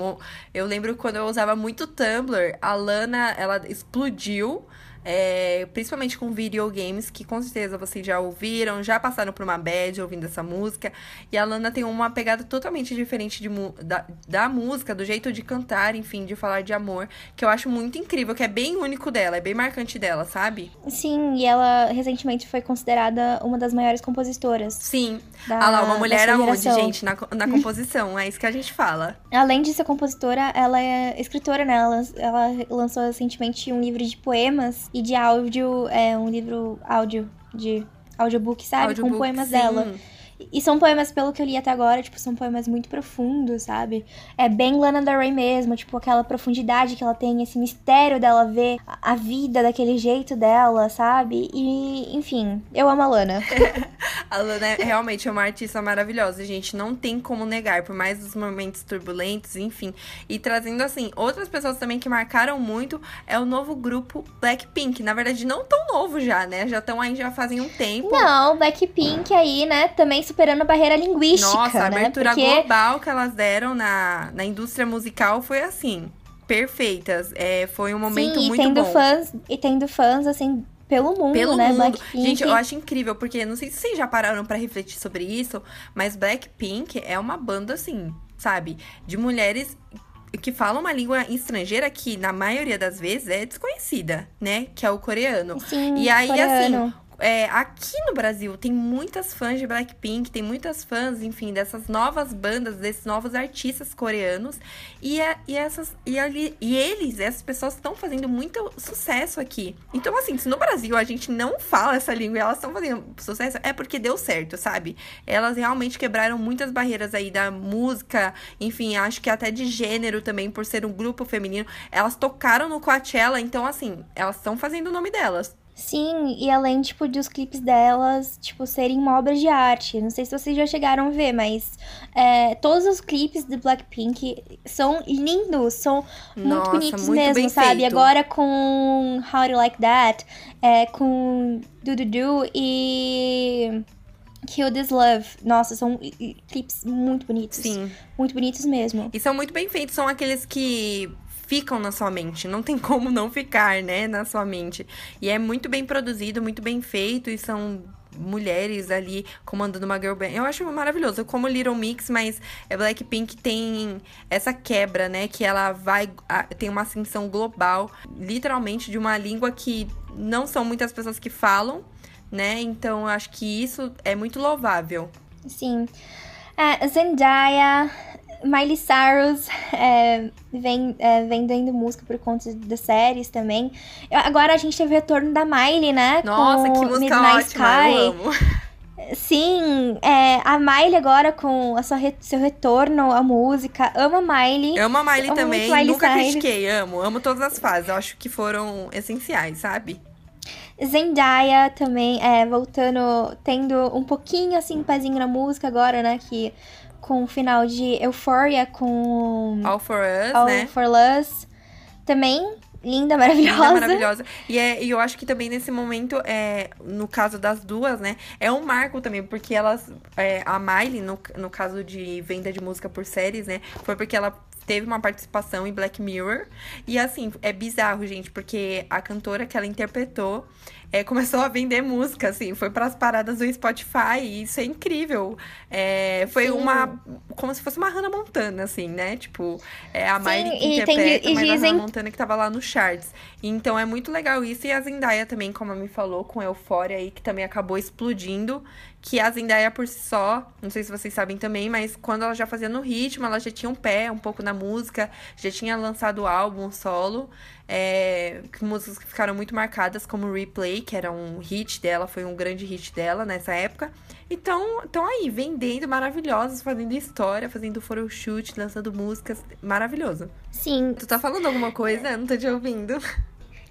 [SPEAKER 1] Eu lembro quando eu usava muito Tumblr, a Lana, ela explodiu. É, principalmente com videogames, que com certeza vocês já ouviram, já passaram por uma bad ouvindo essa música. E a Lana tem uma pegada totalmente diferente de, da, da música, do jeito de cantar, enfim, de falar de amor, que eu acho muito incrível, que é bem único dela, é bem marcante dela, sabe?
[SPEAKER 2] Sim, e ela recentemente foi considerada uma das maiores compositoras.
[SPEAKER 1] Sim. Da, ah lá, uma mulher aonde, gente? Na, na <laughs> composição, é isso que a gente fala.
[SPEAKER 2] Além de ser compositora, ela é escritora, né? Ela, ela lançou recentemente um livro de poemas e de áudio, é um livro áudio de audiobook, sabe? Audiobook, Com poemas sim. dela. E são poemas, pelo que eu li até agora, tipo, são poemas muito profundos, sabe? É bem Lana Del Rey mesmo, tipo, aquela profundidade que ela tem, esse mistério dela ver a vida daquele jeito dela, sabe? E, enfim, eu amo a Lana. <laughs>
[SPEAKER 1] a Lana é realmente é uma artista maravilhosa, gente. Não tem como negar, por mais os momentos turbulentos, enfim. E trazendo, assim, outras pessoas também que marcaram muito é o novo grupo Blackpink. Na verdade, não tão novo já, né? Já estão aí, já fazem um tempo.
[SPEAKER 2] Não, Blackpink aí, né, também superando a barreira linguística.
[SPEAKER 1] Nossa,
[SPEAKER 2] a
[SPEAKER 1] né? abertura Porque... global que elas deram na, na indústria musical foi assim. Perfeitas. É, foi um momento
[SPEAKER 2] Sim,
[SPEAKER 1] muito
[SPEAKER 2] tendo
[SPEAKER 1] bom.
[SPEAKER 2] Fãs, e tendo fãs, assim, pelo mundo,
[SPEAKER 1] Pelo
[SPEAKER 2] né?
[SPEAKER 1] Mundo.
[SPEAKER 2] Blackpink.
[SPEAKER 1] Gente, eu acho incrível, porque não sei se vocês já pararam para refletir sobre isso, mas Blackpink é uma banda, assim, sabe? De mulheres que falam uma língua estrangeira que, na maioria das vezes, é desconhecida, né? Que é o coreano.
[SPEAKER 2] Sim,
[SPEAKER 1] e aí, assim,
[SPEAKER 2] coreano.
[SPEAKER 1] assim, é, aqui no Brasil tem muitas fãs de Blackpink, tem muitas fãs, enfim, dessas novas bandas, desses novos artistas coreanos. E, é, e essas e, ali, e eles, essas pessoas estão fazendo muito sucesso aqui. Então, assim, se no Brasil a gente não fala essa língua e elas estão fazendo sucesso, é porque deu certo, sabe? Elas realmente quebraram muitas barreiras aí da música, enfim, acho que até de gênero também, por ser um grupo feminino. Elas tocaram no Coachella, então, assim, elas estão fazendo o nome delas.
[SPEAKER 2] Sim, e além, tipo, dos clipes delas, tipo, serem uma obra de arte. Não sei se vocês já chegaram a ver, mas é, todos os clipes do Blackpink são lindos, são muito
[SPEAKER 1] Nossa,
[SPEAKER 2] bonitos
[SPEAKER 1] muito
[SPEAKER 2] mesmo, sabe?
[SPEAKER 1] feito.
[SPEAKER 2] Agora com How Do You Like That, é, com Do Do Do e Kill This Love. Nossa, são clipes muito bonitos.
[SPEAKER 1] Sim.
[SPEAKER 2] Muito bonitos mesmo.
[SPEAKER 1] E são muito bem feitos, são aqueles que ficam na sua mente. Não tem como não ficar, né, na sua mente. E é muito bem produzido, muito bem feito e são mulheres ali comandando uma girl band. Eu acho maravilhoso. Como Little Mix, mas Blackpink tem essa quebra, né? Que ela vai. tem uma ascensão global, literalmente, de uma língua que não são muitas pessoas que falam, né? Então eu acho que isso é muito louvável.
[SPEAKER 2] Sim. É, Zendaya, Miley Cyrus é, vem é, vendendo música por conta das séries também. Agora a gente teve o retorno da Miley, né?
[SPEAKER 1] Nossa, que música Midnight ótima, Sky. eu amo.
[SPEAKER 2] Sim, é, a Miley agora com a sua re seu retorno à música. Amo a Miley.
[SPEAKER 1] Amo a Miley amo também. Miley Nunca Cyrus. critiquei, amo. Amo todas as fases. Eu acho que foram essenciais, sabe?
[SPEAKER 2] Zendaya também, é, voltando, tendo um pouquinho assim, pezinho na música agora, né? Que com o final de Euphoria com
[SPEAKER 1] All for Us,
[SPEAKER 2] All
[SPEAKER 1] né?
[SPEAKER 2] for Us. Também linda, maravilhosa.
[SPEAKER 1] Linda, maravilhosa. E, é, e eu acho que também nesse momento, é, no caso das duas, né, é um marco também, porque elas, é, a Miley, no, no caso de venda de música por séries, né, foi porque ela teve uma participação em Black Mirror. E assim, é bizarro, gente, porque a cantora que ela interpretou é, começou a vender música, assim, foi para as paradas do Spotify, e isso é incrível. É, foi Sim. uma. como se fosse uma Hannah Montana, assim, né? Tipo, é a Miley que interpreta, tem, mas dizem... a Hannah Montana que tava lá no charts. Então é muito legal isso. E a Zendaya também, como a me falou, com Euphoria aí, que também acabou explodindo. Que a Zendaya por si só, não sei se vocês sabem também, mas quando ela já fazia no ritmo, ela já tinha um pé um pouco na música, já tinha lançado o álbum solo. É, músicas que ficaram muito marcadas, como Replay, que era um hit dela, foi um grande hit dela nessa época. Então, estão aí, vendendo, maravilhosas, fazendo história, fazendo photoshoot, lançando músicas, maravilhoso.
[SPEAKER 2] Sim.
[SPEAKER 1] Tu tá falando alguma coisa? Eu não tô te ouvindo.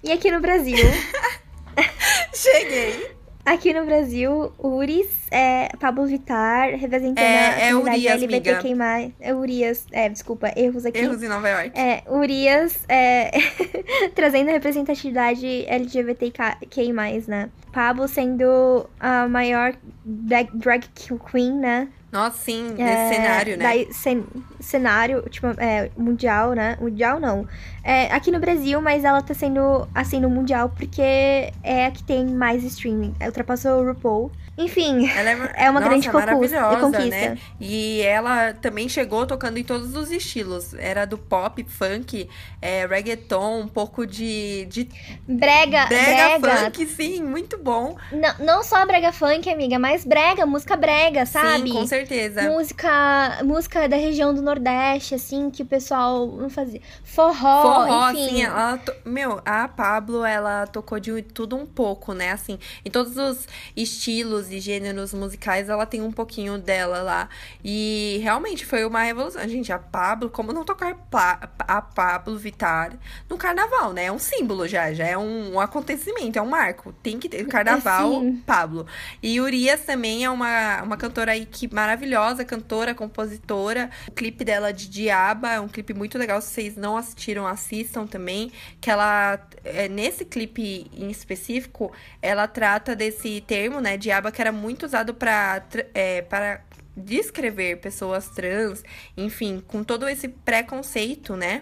[SPEAKER 2] E aqui no Brasil? <laughs>
[SPEAKER 1] Cheguei!
[SPEAKER 2] Aqui no Brasil, Uris, é, Pablo Vittar, representando
[SPEAKER 1] é,
[SPEAKER 2] a
[SPEAKER 1] é Urias,
[SPEAKER 2] LGBTQI+. É Urias, é, desculpa, erros aqui.
[SPEAKER 1] Erros em Nova York.
[SPEAKER 2] É, Urias, é, <laughs> trazendo a representatividade LGBTQI+, né? Pablo sendo a maior drag, drag queen, né?
[SPEAKER 1] Nossa, sim, é, nesse cenário, né?
[SPEAKER 2] Daí, cen cenário, tipo, é, mundial, né? Mundial não. É, aqui no Brasil, mas ela tá sendo, assim, no mundial porque é a que tem mais streaming. Ultrapassou o RuPaul. Enfim, ela é, <laughs> é uma
[SPEAKER 1] Nossa,
[SPEAKER 2] grande
[SPEAKER 1] maravilhosa,
[SPEAKER 2] conquista.
[SPEAKER 1] Né? E ela também chegou tocando em todos os estilos. Era do pop, funk, é, reggaeton, um pouco de, de...
[SPEAKER 2] Brega,
[SPEAKER 1] brega. Brega funk, sim, muito bom.
[SPEAKER 2] Não, não só brega funk, amiga, mas brega, música brega, sabe?
[SPEAKER 1] Sim, com certeza.
[SPEAKER 2] Música, música da região do Nordeste, assim, que o pessoal não fazia. Forró,
[SPEAKER 1] Forró,
[SPEAKER 2] enfim.
[SPEAKER 1] sim. Ela to... Meu, a Pablo, ela tocou de tudo um pouco, né? Assim, em todos os estilos e gêneros musicais, ela tem um pouquinho dela lá. E realmente foi uma revolução. Gente, a Pablo, como não tocar pa a Pablo Vittar no carnaval, né? É um símbolo já, já é um, um acontecimento, é um marco. Tem que ter carnaval, é, Pablo. E Urias também é uma, uma cantora aí que maravilhosa, cantora, compositora. O clipe dela de Diaba é um clipe muito legal. Se vocês não assistiram, assistam também. Que ela, é, nesse clipe em específico, ela trata desse termo, né? Diaba, que era muito usado pra, é, para descrever pessoas trans, enfim, com todo esse preconceito, né?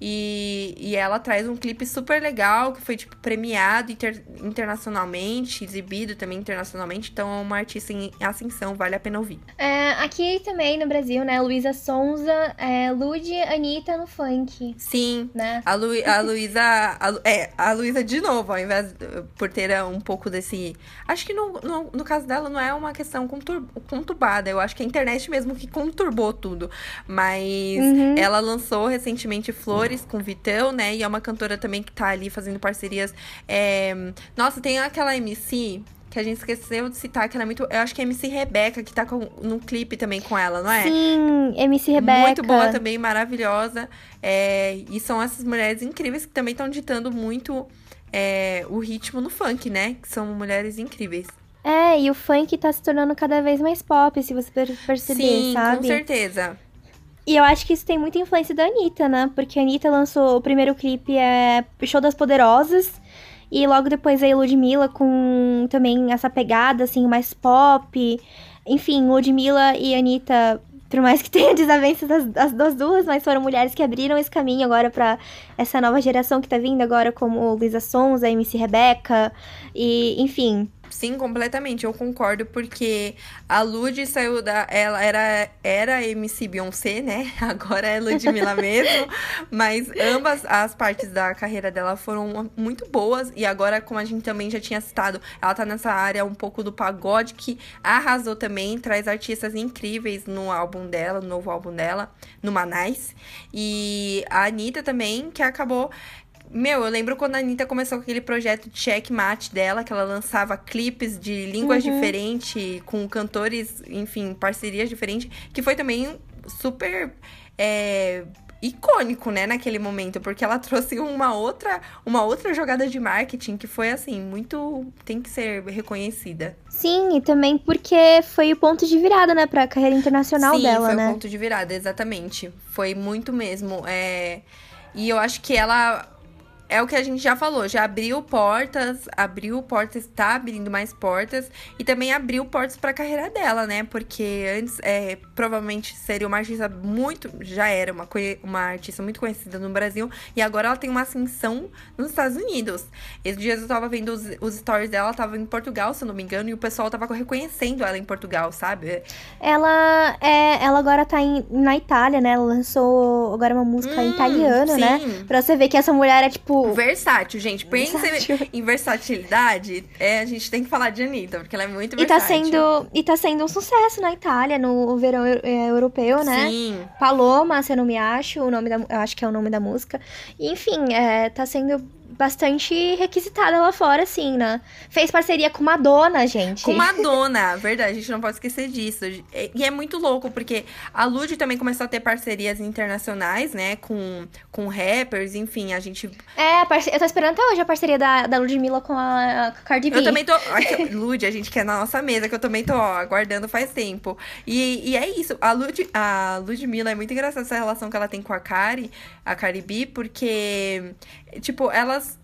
[SPEAKER 1] E, e ela traz um clipe super legal, que foi, tipo, premiado inter, internacionalmente, exibido também internacionalmente. Então, é uma artista em ascensão, vale a pena ouvir.
[SPEAKER 2] É, aqui também no Brasil, né? Luísa Sonza, é, Lud, Anitta no funk.
[SPEAKER 1] Sim.
[SPEAKER 2] Né?
[SPEAKER 1] A, Lu, a Luísa. É, a Luísa de novo, ao invés. Por ter um pouco desse. Acho que no, no, no caso dela não é uma questão conturbada. Eu acho que é a internet mesmo que conturbou tudo. Mas uhum. ela lançou recentemente Flores com Vitão, né? E é uma cantora também que tá ali fazendo parcerias. É... Nossa, tem aquela MC que a gente esqueceu de citar, que ela é muito. Eu acho que é MC Rebeca, que tá com, num clipe também com ela, não é?
[SPEAKER 2] Sim, MC Rebeca.
[SPEAKER 1] Muito boa também, maravilhosa. É, e são essas mulheres incríveis que também estão ditando muito é, o ritmo no funk, né? Que são mulheres incríveis.
[SPEAKER 2] É, e o funk tá se tornando cada vez mais pop, se você perceber,
[SPEAKER 1] Sim,
[SPEAKER 2] sabe?
[SPEAKER 1] com certeza.
[SPEAKER 2] E eu acho que isso tem muita influência da Anitta, né? Porque a Anitta lançou o primeiro clipe, é Show das Poderosas. E logo depois a Ludmilla com também essa pegada, assim, mais pop. Enfim, Ludmilla e Anitta, por mais que <laughs> tenha desavenças das, das, das, duas, mas foram mulheres que abriram esse caminho agora para essa nova geração que tá vindo agora, como Luísa Sonza, MC Rebeca. E, enfim,
[SPEAKER 1] Sim, completamente, eu concordo, porque a Lud saiu da. Ela era, era MC Beyoncé, né? <laughs> Agora é Ludmilla mesmo. <laughs> mas ambas as partes da carreira dela foram muito boas. E agora, como a gente também já tinha citado, ela tá nessa área um pouco do pagode, que arrasou também, traz artistas incríveis no álbum dela, no novo álbum dela, no Manais. E a Anitta também, que acabou meu, eu lembro quando a Anitta começou com aquele projeto de checkmate dela, que ela lançava clipes de línguas uhum. diferentes, com cantores, enfim, parcerias diferentes, que foi também super. É, icônico, né, naquele momento, porque ela <laughs> trouxe uma outra, uma outra jogada de marketing que foi assim, muito tem que ser reconhecida.
[SPEAKER 2] Sim, e também porque foi o ponto de virada, né, para carreira internacional
[SPEAKER 1] Sim,
[SPEAKER 2] dela,
[SPEAKER 1] né?
[SPEAKER 2] foi
[SPEAKER 1] o ponto de virada, exatamente. Foi muito mesmo, é... E eu acho que ela é o que a gente já falou, já abriu portas, abriu portas, está abrindo mais portas e também abriu portas para a carreira dela, né? Porque antes, é, provavelmente seria uma artista muito, já era uma, uma artista muito conhecida no Brasil e agora ela tem uma ascensão nos Estados Unidos. Esses dias eu tava vendo os, os stories dela, ela tava em Portugal, se eu não me engano, e o pessoal tava reconhecendo ela em Portugal, sabe?
[SPEAKER 2] Ela é, ela agora tá em, na Itália, né? Ela lançou agora uma música hum, italiana, né? sim. né? Pra você ver que essa mulher é tipo
[SPEAKER 1] Versátil, gente. Pensa em versatilidade, é, a gente tem que falar de Anitta, porque ela é muito
[SPEAKER 2] versátil. E tá sendo, e tá sendo um sucesso na Itália, no verão é, europeu, né?
[SPEAKER 1] Sim.
[SPEAKER 2] Paloma, se eu não me acho, o nome da, eu acho que é o nome da música. Enfim, é, tá sendo bastante requisitada lá fora, assim, né? Fez parceria com Madonna, gente.
[SPEAKER 1] Com Madonna, verdade, a gente não pode esquecer disso. E é muito louco, porque a Lud também começou a ter parcerias internacionais, né? Com, com rappers, enfim, a gente.
[SPEAKER 2] É, eu tô esperando até hoje a parceria da, da Ludmilla com a, com a Cardi B.
[SPEAKER 1] Eu também tô. Lud, a gente quer na nossa mesa, que eu também tô ó, aguardando faz tempo. E, e é isso, a, Lud, a Ludmilla é muito engraçada essa relação que ela tem com a Cari, a Cardi B, porque, tipo, elas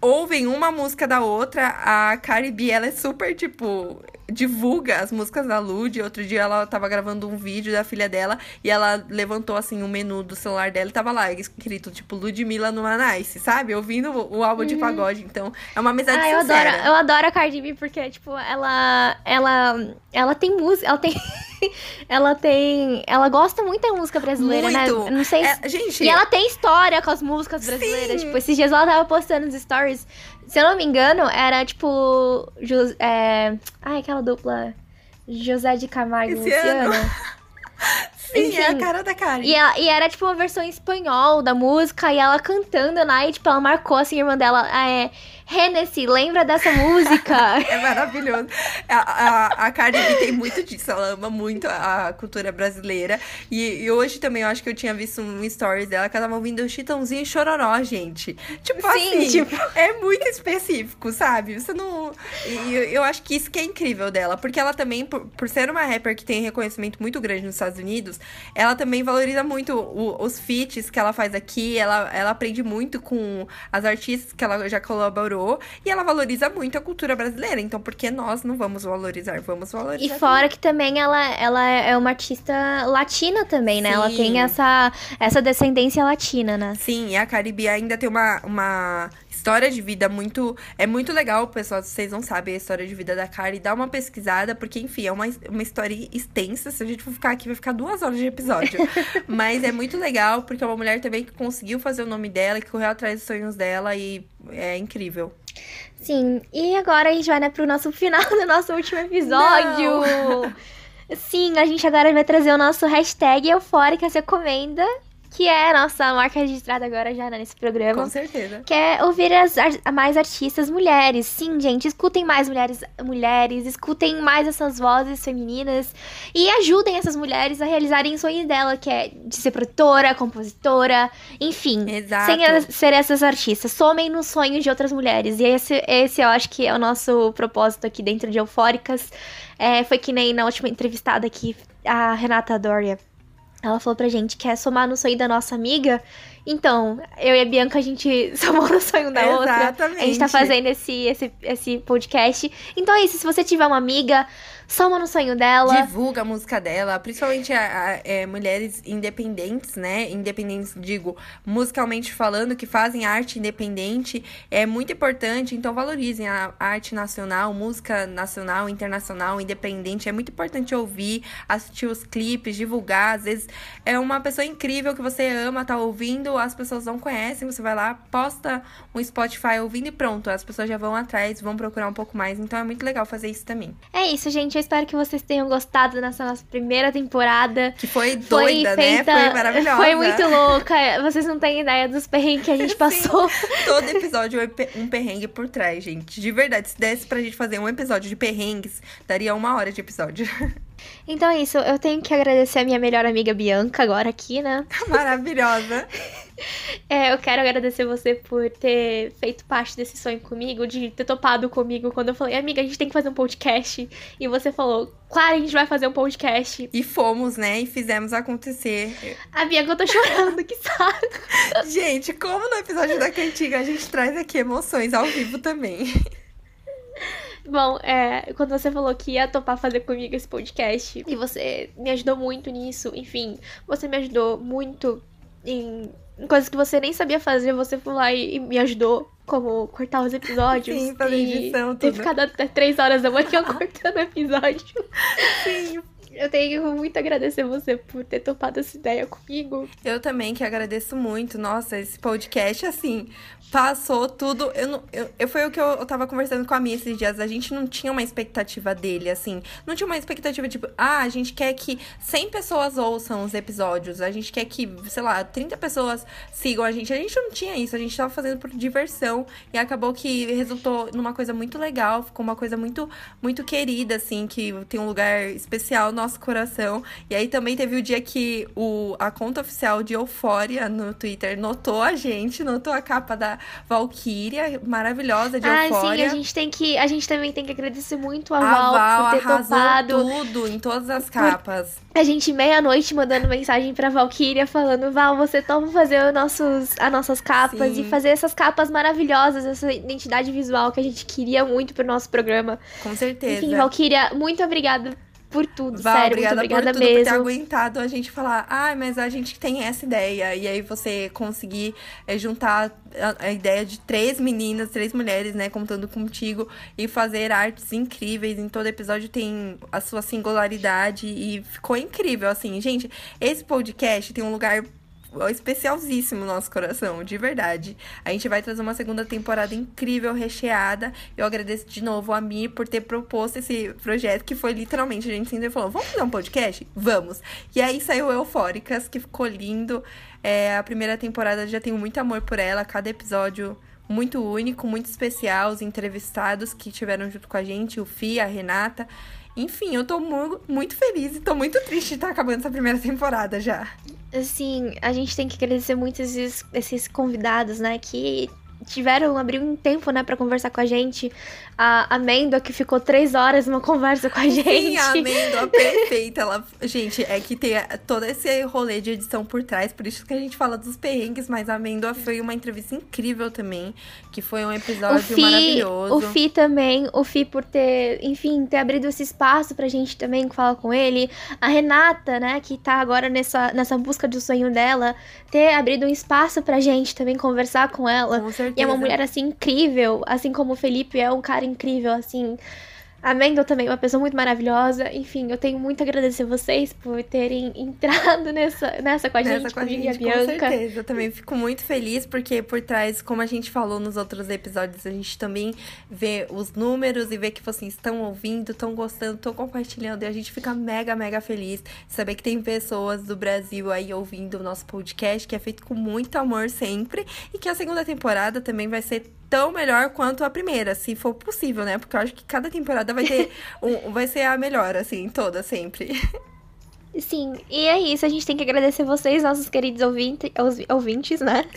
[SPEAKER 1] ouvem uma música da outra, a Cardi B, ela é super, tipo, divulga as músicas da Lud. Outro dia ela tava gravando um vídeo da filha dela e ela levantou assim o um menu do celular dela e tava lá escrito tipo Ludmilla no Nice, sabe? Ouvindo o álbum uhum. de pagode. Então, é uma amizade
[SPEAKER 2] ah, eu
[SPEAKER 1] sincera.
[SPEAKER 2] adoro, eu adoro a Cardi B porque tipo, ela ela ela tem música, ela tem <laughs> ela tem. Ela gosta muito da música brasileira, né? muito. né? Não sei
[SPEAKER 1] é, gente.
[SPEAKER 2] E ela tem história com as músicas brasileiras. Sim. Tipo, esses dias ela tava postando os stories. Se eu não me engano, era tipo. É... Ai, aquela dupla. José de Camargo e Luciano. <laughs>
[SPEAKER 1] Sim, Enfim, é a cara da cara.
[SPEAKER 2] E, ela, e era tipo uma versão em espanhol da música, e ela cantando, né? E tipo, ela marcou assim, a irmã dela. É, Hennessy, lembra dessa música? <laughs>
[SPEAKER 1] é maravilhoso. A, a, a Cardi B tem muito disso, ela ama muito a cultura brasileira. E, e, hoje também eu acho que eu tinha visto um stories dela que ela tava ouvindo Chitãozinho e Chororó, gente. Tipo Sim, assim, tipo... é muito específico, sabe? Você não. E eu, eu acho que isso que é incrível dela, porque ela também, por, por ser uma rapper que tem reconhecimento muito grande nos Estados Unidos, ela também valoriza muito o, os feats que ela faz aqui, ela, ela aprende muito com as artistas que ela já colaborou e ela valoriza muito a cultura brasileira. Então, por que nós não vamos valorizar? Vamos valorizar.
[SPEAKER 2] E fora que também ela, ela é uma artista latina também, né? Sim. Ela tem essa, essa descendência latina, né?
[SPEAKER 1] Sim, e a Caribe ainda tem uma, uma história de vida muito. É muito legal, pessoal. Se vocês não sabem a história de vida da Kari, dá uma pesquisada, porque, enfim, é uma, uma história extensa. Se a gente for ficar aqui, vai ficar duas horas de episódio. <laughs> Mas é muito legal, porque é uma mulher também que conseguiu fazer o nome dela, que correu atrás dos sonhos dela e é incrível.
[SPEAKER 2] Sim, e agora a gente vai, né, pro nosso final do nosso último episódio. Sim, a gente agora vai trazer o nosso hashtag Eufórica Se Recomenda que é a nossa marca registrada agora já né, nesse programa.
[SPEAKER 1] Com certeza.
[SPEAKER 2] Que é ouvir as mais artistas mulheres. Sim, gente, escutem mais mulheres, mulheres, escutem mais essas vozes femininas e ajudem essas mulheres a realizarem o sonho dela, que é de ser produtora, compositora, enfim.
[SPEAKER 1] Exato.
[SPEAKER 2] Sem ser essas artistas. Somem nos sonhos de outras mulheres. E esse, esse eu acho que é o nosso propósito aqui dentro de Eufóricas. É, foi que nem na última entrevistada aqui, a Renata Doria ela falou pra gente que é somar no sonho da nossa amiga. Então, eu e a Bianca, a gente <laughs> somou no sonho da
[SPEAKER 1] Exatamente.
[SPEAKER 2] outra. Exatamente. A gente tá fazendo esse, esse, esse podcast. Então é isso, se você tiver uma amiga, soma no sonho dela.
[SPEAKER 1] Divulga a música dela, principalmente a, a, é, mulheres independentes, né? Independentes, digo, musicalmente falando, que fazem arte independente. É muito importante, então valorizem a arte nacional, música nacional, internacional, independente. É muito importante ouvir, assistir os clipes, divulgar. Às vezes é uma pessoa incrível que você ama, tá ouvindo, as pessoas não conhecem, você vai lá, posta um Spotify ouvindo e pronto, as pessoas já vão atrás, vão procurar um pouco mais. Então é muito legal fazer isso também.
[SPEAKER 2] É isso, gente gente. Eu espero que vocês tenham gostado dessa nossa primeira temporada.
[SPEAKER 1] Que foi doida, foi feita... né? Foi maravilhosa.
[SPEAKER 2] Foi muito louca. Vocês não têm ideia dos perrengues que a gente <laughs> passou.
[SPEAKER 1] Todo episódio é um perrengue por trás, gente. De verdade, se desse pra gente fazer um episódio de perrengues, daria uma hora de episódio. <laughs>
[SPEAKER 2] Então é isso, eu tenho que agradecer a minha melhor amiga Bianca agora aqui, né?
[SPEAKER 1] Maravilhosa. <laughs>
[SPEAKER 2] é, eu quero agradecer você por ter feito parte desse sonho comigo, de ter topado comigo quando eu falei, amiga, a gente tem que fazer um podcast. E você falou, claro, a gente vai fazer um podcast.
[SPEAKER 1] E fomos, né? E fizemos acontecer.
[SPEAKER 2] A Bianca, eu tô chorando, que saco. <laughs>
[SPEAKER 1] gente, como no episódio da cantiga a gente traz aqui emoções ao vivo também.
[SPEAKER 2] Bom, é, quando você falou que ia topar fazer comigo esse podcast, e você me ajudou muito nisso, enfim, você me ajudou muito em, em coisas que você nem sabia fazer, você foi lá e, e me ajudou, como cortar os episódios.
[SPEAKER 1] Sim, fazer edição.
[SPEAKER 2] Ter ficado até três horas da manhã <laughs> cortando episódio.
[SPEAKER 1] Sim,
[SPEAKER 2] eu tenho muito a agradecer você por ter topado essa ideia comigo.
[SPEAKER 1] Eu também que agradeço muito. Nossa, esse podcast, assim, passou tudo. Eu, não, eu, eu foi o que eu, eu tava conversando com a Mia esses dias. A gente não tinha uma expectativa dele, assim. Não tinha uma expectativa tipo, ah, a gente quer que 100 pessoas ouçam os episódios. A gente quer que, sei lá, 30 pessoas sigam a gente. A gente não tinha isso. A gente tava fazendo por diversão. E acabou que resultou numa coisa muito legal. Ficou uma coisa muito, muito querida, assim, que tem um lugar especial no nosso coração. E aí também teve o dia que o, a conta oficial de Eufória no Twitter notou a gente, notou a capa da Valkyria, maravilhosa de
[SPEAKER 2] ah,
[SPEAKER 1] Eufória.
[SPEAKER 2] sim, a gente tem que. A gente também tem que agradecer muito a,
[SPEAKER 1] A
[SPEAKER 2] Val,
[SPEAKER 1] Val
[SPEAKER 2] por ter topado.
[SPEAKER 1] tudo em todas as capas.
[SPEAKER 2] A gente, meia-noite, mandando mensagem pra Valkyria falando: Val, você topa fazer os nossos, as nossas capas
[SPEAKER 1] Sim.
[SPEAKER 2] e fazer essas capas maravilhosas, essa identidade visual que a gente queria muito pro nosso programa.
[SPEAKER 1] Com certeza.
[SPEAKER 2] Enfim, Valkyria, muito obrigada por tudo,
[SPEAKER 1] Val,
[SPEAKER 2] sério,
[SPEAKER 1] obrigada,
[SPEAKER 2] muito obrigada
[SPEAKER 1] por tudo, por ter
[SPEAKER 2] mesmo.
[SPEAKER 1] aguentado a gente falar, ai, mas a gente tem essa ideia. E aí você conseguir eh, juntar a, a ideia de três meninas, três mulheres, né, contando contigo, e fazer artes incríveis. Em todo episódio tem a sua singularidade e ficou incrível, assim. Gente, esse podcast tem um lugar especialzíssimo no nosso coração, de verdade. A gente vai trazer uma segunda temporada incrível, recheada. Eu agradeço de novo a Mi por ter proposto esse projeto, que foi literalmente, a gente sempre falou, vamos fazer um podcast? Vamos! E aí saiu Eufóricas, que ficou lindo. É, a primeira temporada já tenho muito amor por ela, cada episódio muito único, muito especial, os entrevistados que tiveram junto com a gente, o Fih, a Renata. Enfim, eu tô mu- muito feliz e tô muito triste de estar acabando essa primeira temporada já.
[SPEAKER 2] Assim, a gente tem que agradecer muito esses, esses convidados, né, que tiveram, abrir um tempo, né, pra conversar com a gente. A Amêndoa, que ficou três horas numa conversa com a gente.
[SPEAKER 1] Sim, a amêndoa perfeita. Ela... <laughs> Gente, é que tem todo esse rolê de edição por trás, por isso que a gente fala dos perrengues, mas a amêndoa foi uma entrevista incrível também, que foi um episódio
[SPEAKER 2] Fi,
[SPEAKER 1] maravilhoso.
[SPEAKER 2] o Fi também, o Fi por ter, enfim, ter abrido esse espaço pra gente também falar com ele. A Renata, né, que tá agora nessa, nessa busca do sonho dela, ter abrido um espaço pra gente também conversar com ela.
[SPEAKER 1] Com certeza.
[SPEAKER 2] E é uma mulher, assim, incrível, assim como o Felipe é um cara incrível, assim. A Mendel também, uma pessoa muito maravilhosa. Enfim, eu tenho muito a agradecer vocês por terem <laughs> entrado nessa, nessa com a gente,
[SPEAKER 1] Nessa com a gente,
[SPEAKER 2] e a
[SPEAKER 1] com
[SPEAKER 2] Bianca.
[SPEAKER 1] certeza. Eu também fico muito feliz, porque por trás, como a gente falou nos outros episódios, a gente também vê os números e vê que vocês estão ouvindo, estão gostando, estão compartilhando. E a gente fica mega, mega feliz de saber que tem pessoas do Brasil aí ouvindo o nosso podcast, que é feito com muito amor sempre. E que a segunda temporada também vai ser tão melhor quanto a primeira, se for possível, né? Porque eu acho que cada temporada vai ter <laughs> um, vai ser a melhor, assim, toda, sempre.
[SPEAKER 2] Sim, e é isso. A gente tem que agradecer vocês, nossos queridos ouvinte, ouvintes, né? <laughs>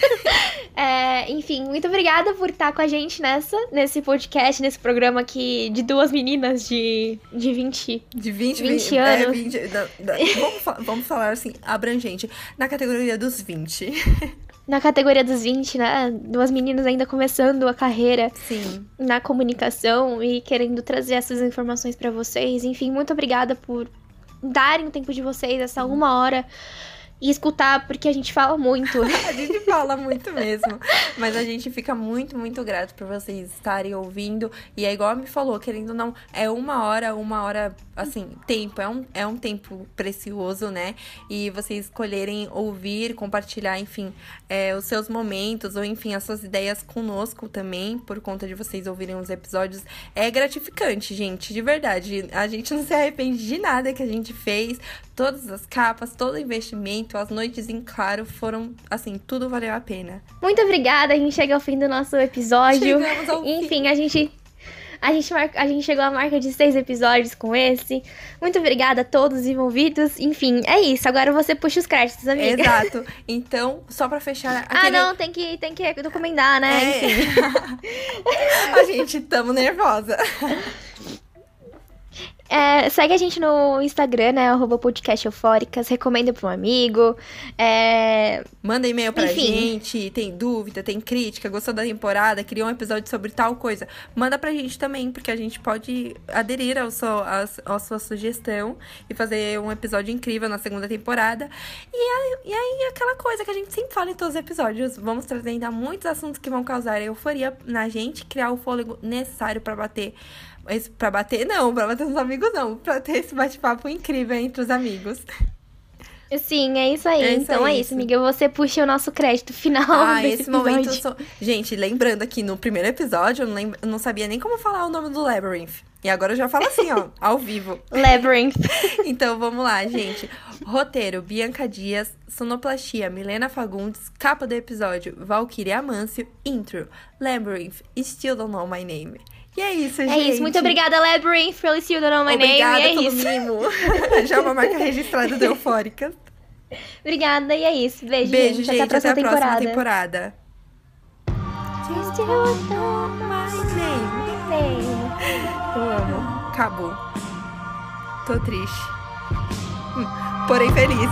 [SPEAKER 2] É, enfim, muito obrigada por estar com a gente nessa, nesse podcast, nesse programa aqui de duas meninas de, de 20.
[SPEAKER 1] De 20,
[SPEAKER 2] 20
[SPEAKER 1] vi- é,
[SPEAKER 2] anos.
[SPEAKER 1] 20 da- da- vamos, vamos falar assim, abrangente. Na categoria dos 20. <laughs>
[SPEAKER 2] Na categoria dos 20, né? Duas meninas ainda começando a carreira
[SPEAKER 1] Sim.
[SPEAKER 2] na comunicação e querendo trazer essas informações pra vocês. Enfim, muito obrigada por darem o tempo de vocês, essa uma hora, e escutar, porque a gente fala muito. <laughs>
[SPEAKER 1] A gente fala muito mesmo. Mas a gente fica muito, muito grato por vocês estarem ouvindo. E é igual me falou, querendo ou não, é uma hora, uma hora, assim, tempo. É um, é um tempo precioso, né? E vocês escolherem ouvir, compartilhar, enfim, é, os seus momentos, ou enfim, as suas ideias conosco também, por conta de vocês ouvirem os episódios. É gratificante, gente, de verdade. A gente não se arrepende de nada que a gente fez. Todas as capas, todo o investimento, as noites em claro foram, assim, tudo valeu a pena.
[SPEAKER 2] Muito obrigada, a gente chega ao fim do nosso episódio.
[SPEAKER 1] Chegamos ao fim.
[SPEAKER 2] Enfim, a gente. A gente, mar... a gente chegou à marca de seis episódios com esse. Muito obrigada a todos os envolvidos. Enfim, é isso. Agora você puxa os créditos, amiga.
[SPEAKER 1] Exato. Então, só pra fechar
[SPEAKER 2] Ah,
[SPEAKER 1] aquele...
[SPEAKER 2] não, tem que, tem que documentar, né?
[SPEAKER 1] É.
[SPEAKER 2] Enfim. <laughs>
[SPEAKER 1] a gente tamo nervosa. <laughs>
[SPEAKER 2] É, segue a gente no Instagram, né? Arroba podcast eufóricas. Recomenda pra um amigo. É,
[SPEAKER 1] Manda e-mail pra
[SPEAKER 2] Enfim.
[SPEAKER 1] gente, tem dúvida, tem crítica, gostou da temporada, queria um episódio sobre tal coisa. Manda pra gente também, porque a gente pode aderir ao seu, sua sugestão e fazer um episódio incrível na segunda temporada. E aí, e aí, aquela coisa que a gente sempre fala em todos os episódios, vamos trazer ainda muitos assuntos que vão causar euforia na gente, criar o fôlego necessário pra bater. Esse- Pra bater, não, pra bater nos amigos, não. Pra ter esse bate-papo incrível entre os amigos.
[SPEAKER 2] sim, é isso aí.
[SPEAKER 1] É isso
[SPEAKER 2] então
[SPEAKER 1] aí,
[SPEAKER 2] é
[SPEAKER 1] isso.
[SPEAKER 2] amiga. Você puxa o nosso crédito final
[SPEAKER 1] Ah,
[SPEAKER 2] desse
[SPEAKER 1] esse momento. eu
[SPEAKER 2] episódio.
[SPEAKER 1] sou- Gente, lembrando aqui, no primeiro episódio, eu não, eu não sabia nem como falar o nome do Labyrinth. E agora eu já falo assim, ó, <laughs> ao vivo.
[SPEAKER 2] Labyrinth. <laughs>
[SPEAKER 1] Então vamos lá, gente. Roteiro: Bianca Dias, sonoplastia: Milena Fagundes, capa do episódio: Valkyria Amâncio, intro: Labyrinth, Still Don't Know My Name. E é isso, gente.
[SPEAKER 2] É isso. Muito obrigada, Labyrinth, pelo You Don't Know My
[SPEAKER 1] Obrigada
[SPEAKER 2] Name. É
[SPEAKER 1] pelo
[SPEAKER 2] isso.
[SPEAKER 1] mimo. <laughs> Já é uma marca registrada do Eufóricas.
[SPEAKER 2] Obrigada, e é isso. Beijo,
[SPEAKER 1] Beijo,
[SPEAKER 2] gente.
[SPEAKER 1] gente.
[SPEAKER 2] Até a próxima
[SPEAKER 1] Até a próxima
[SPEAKER 2] temporada.
[SPEAKER 1] temporada.
[SPEAKER 2] Just you know
[SPEAKER 1] My name.
[SPEAKER 2] my name.
[SPEAKER 1] Eu amo. Acabou. Tô triste. Porém feliz.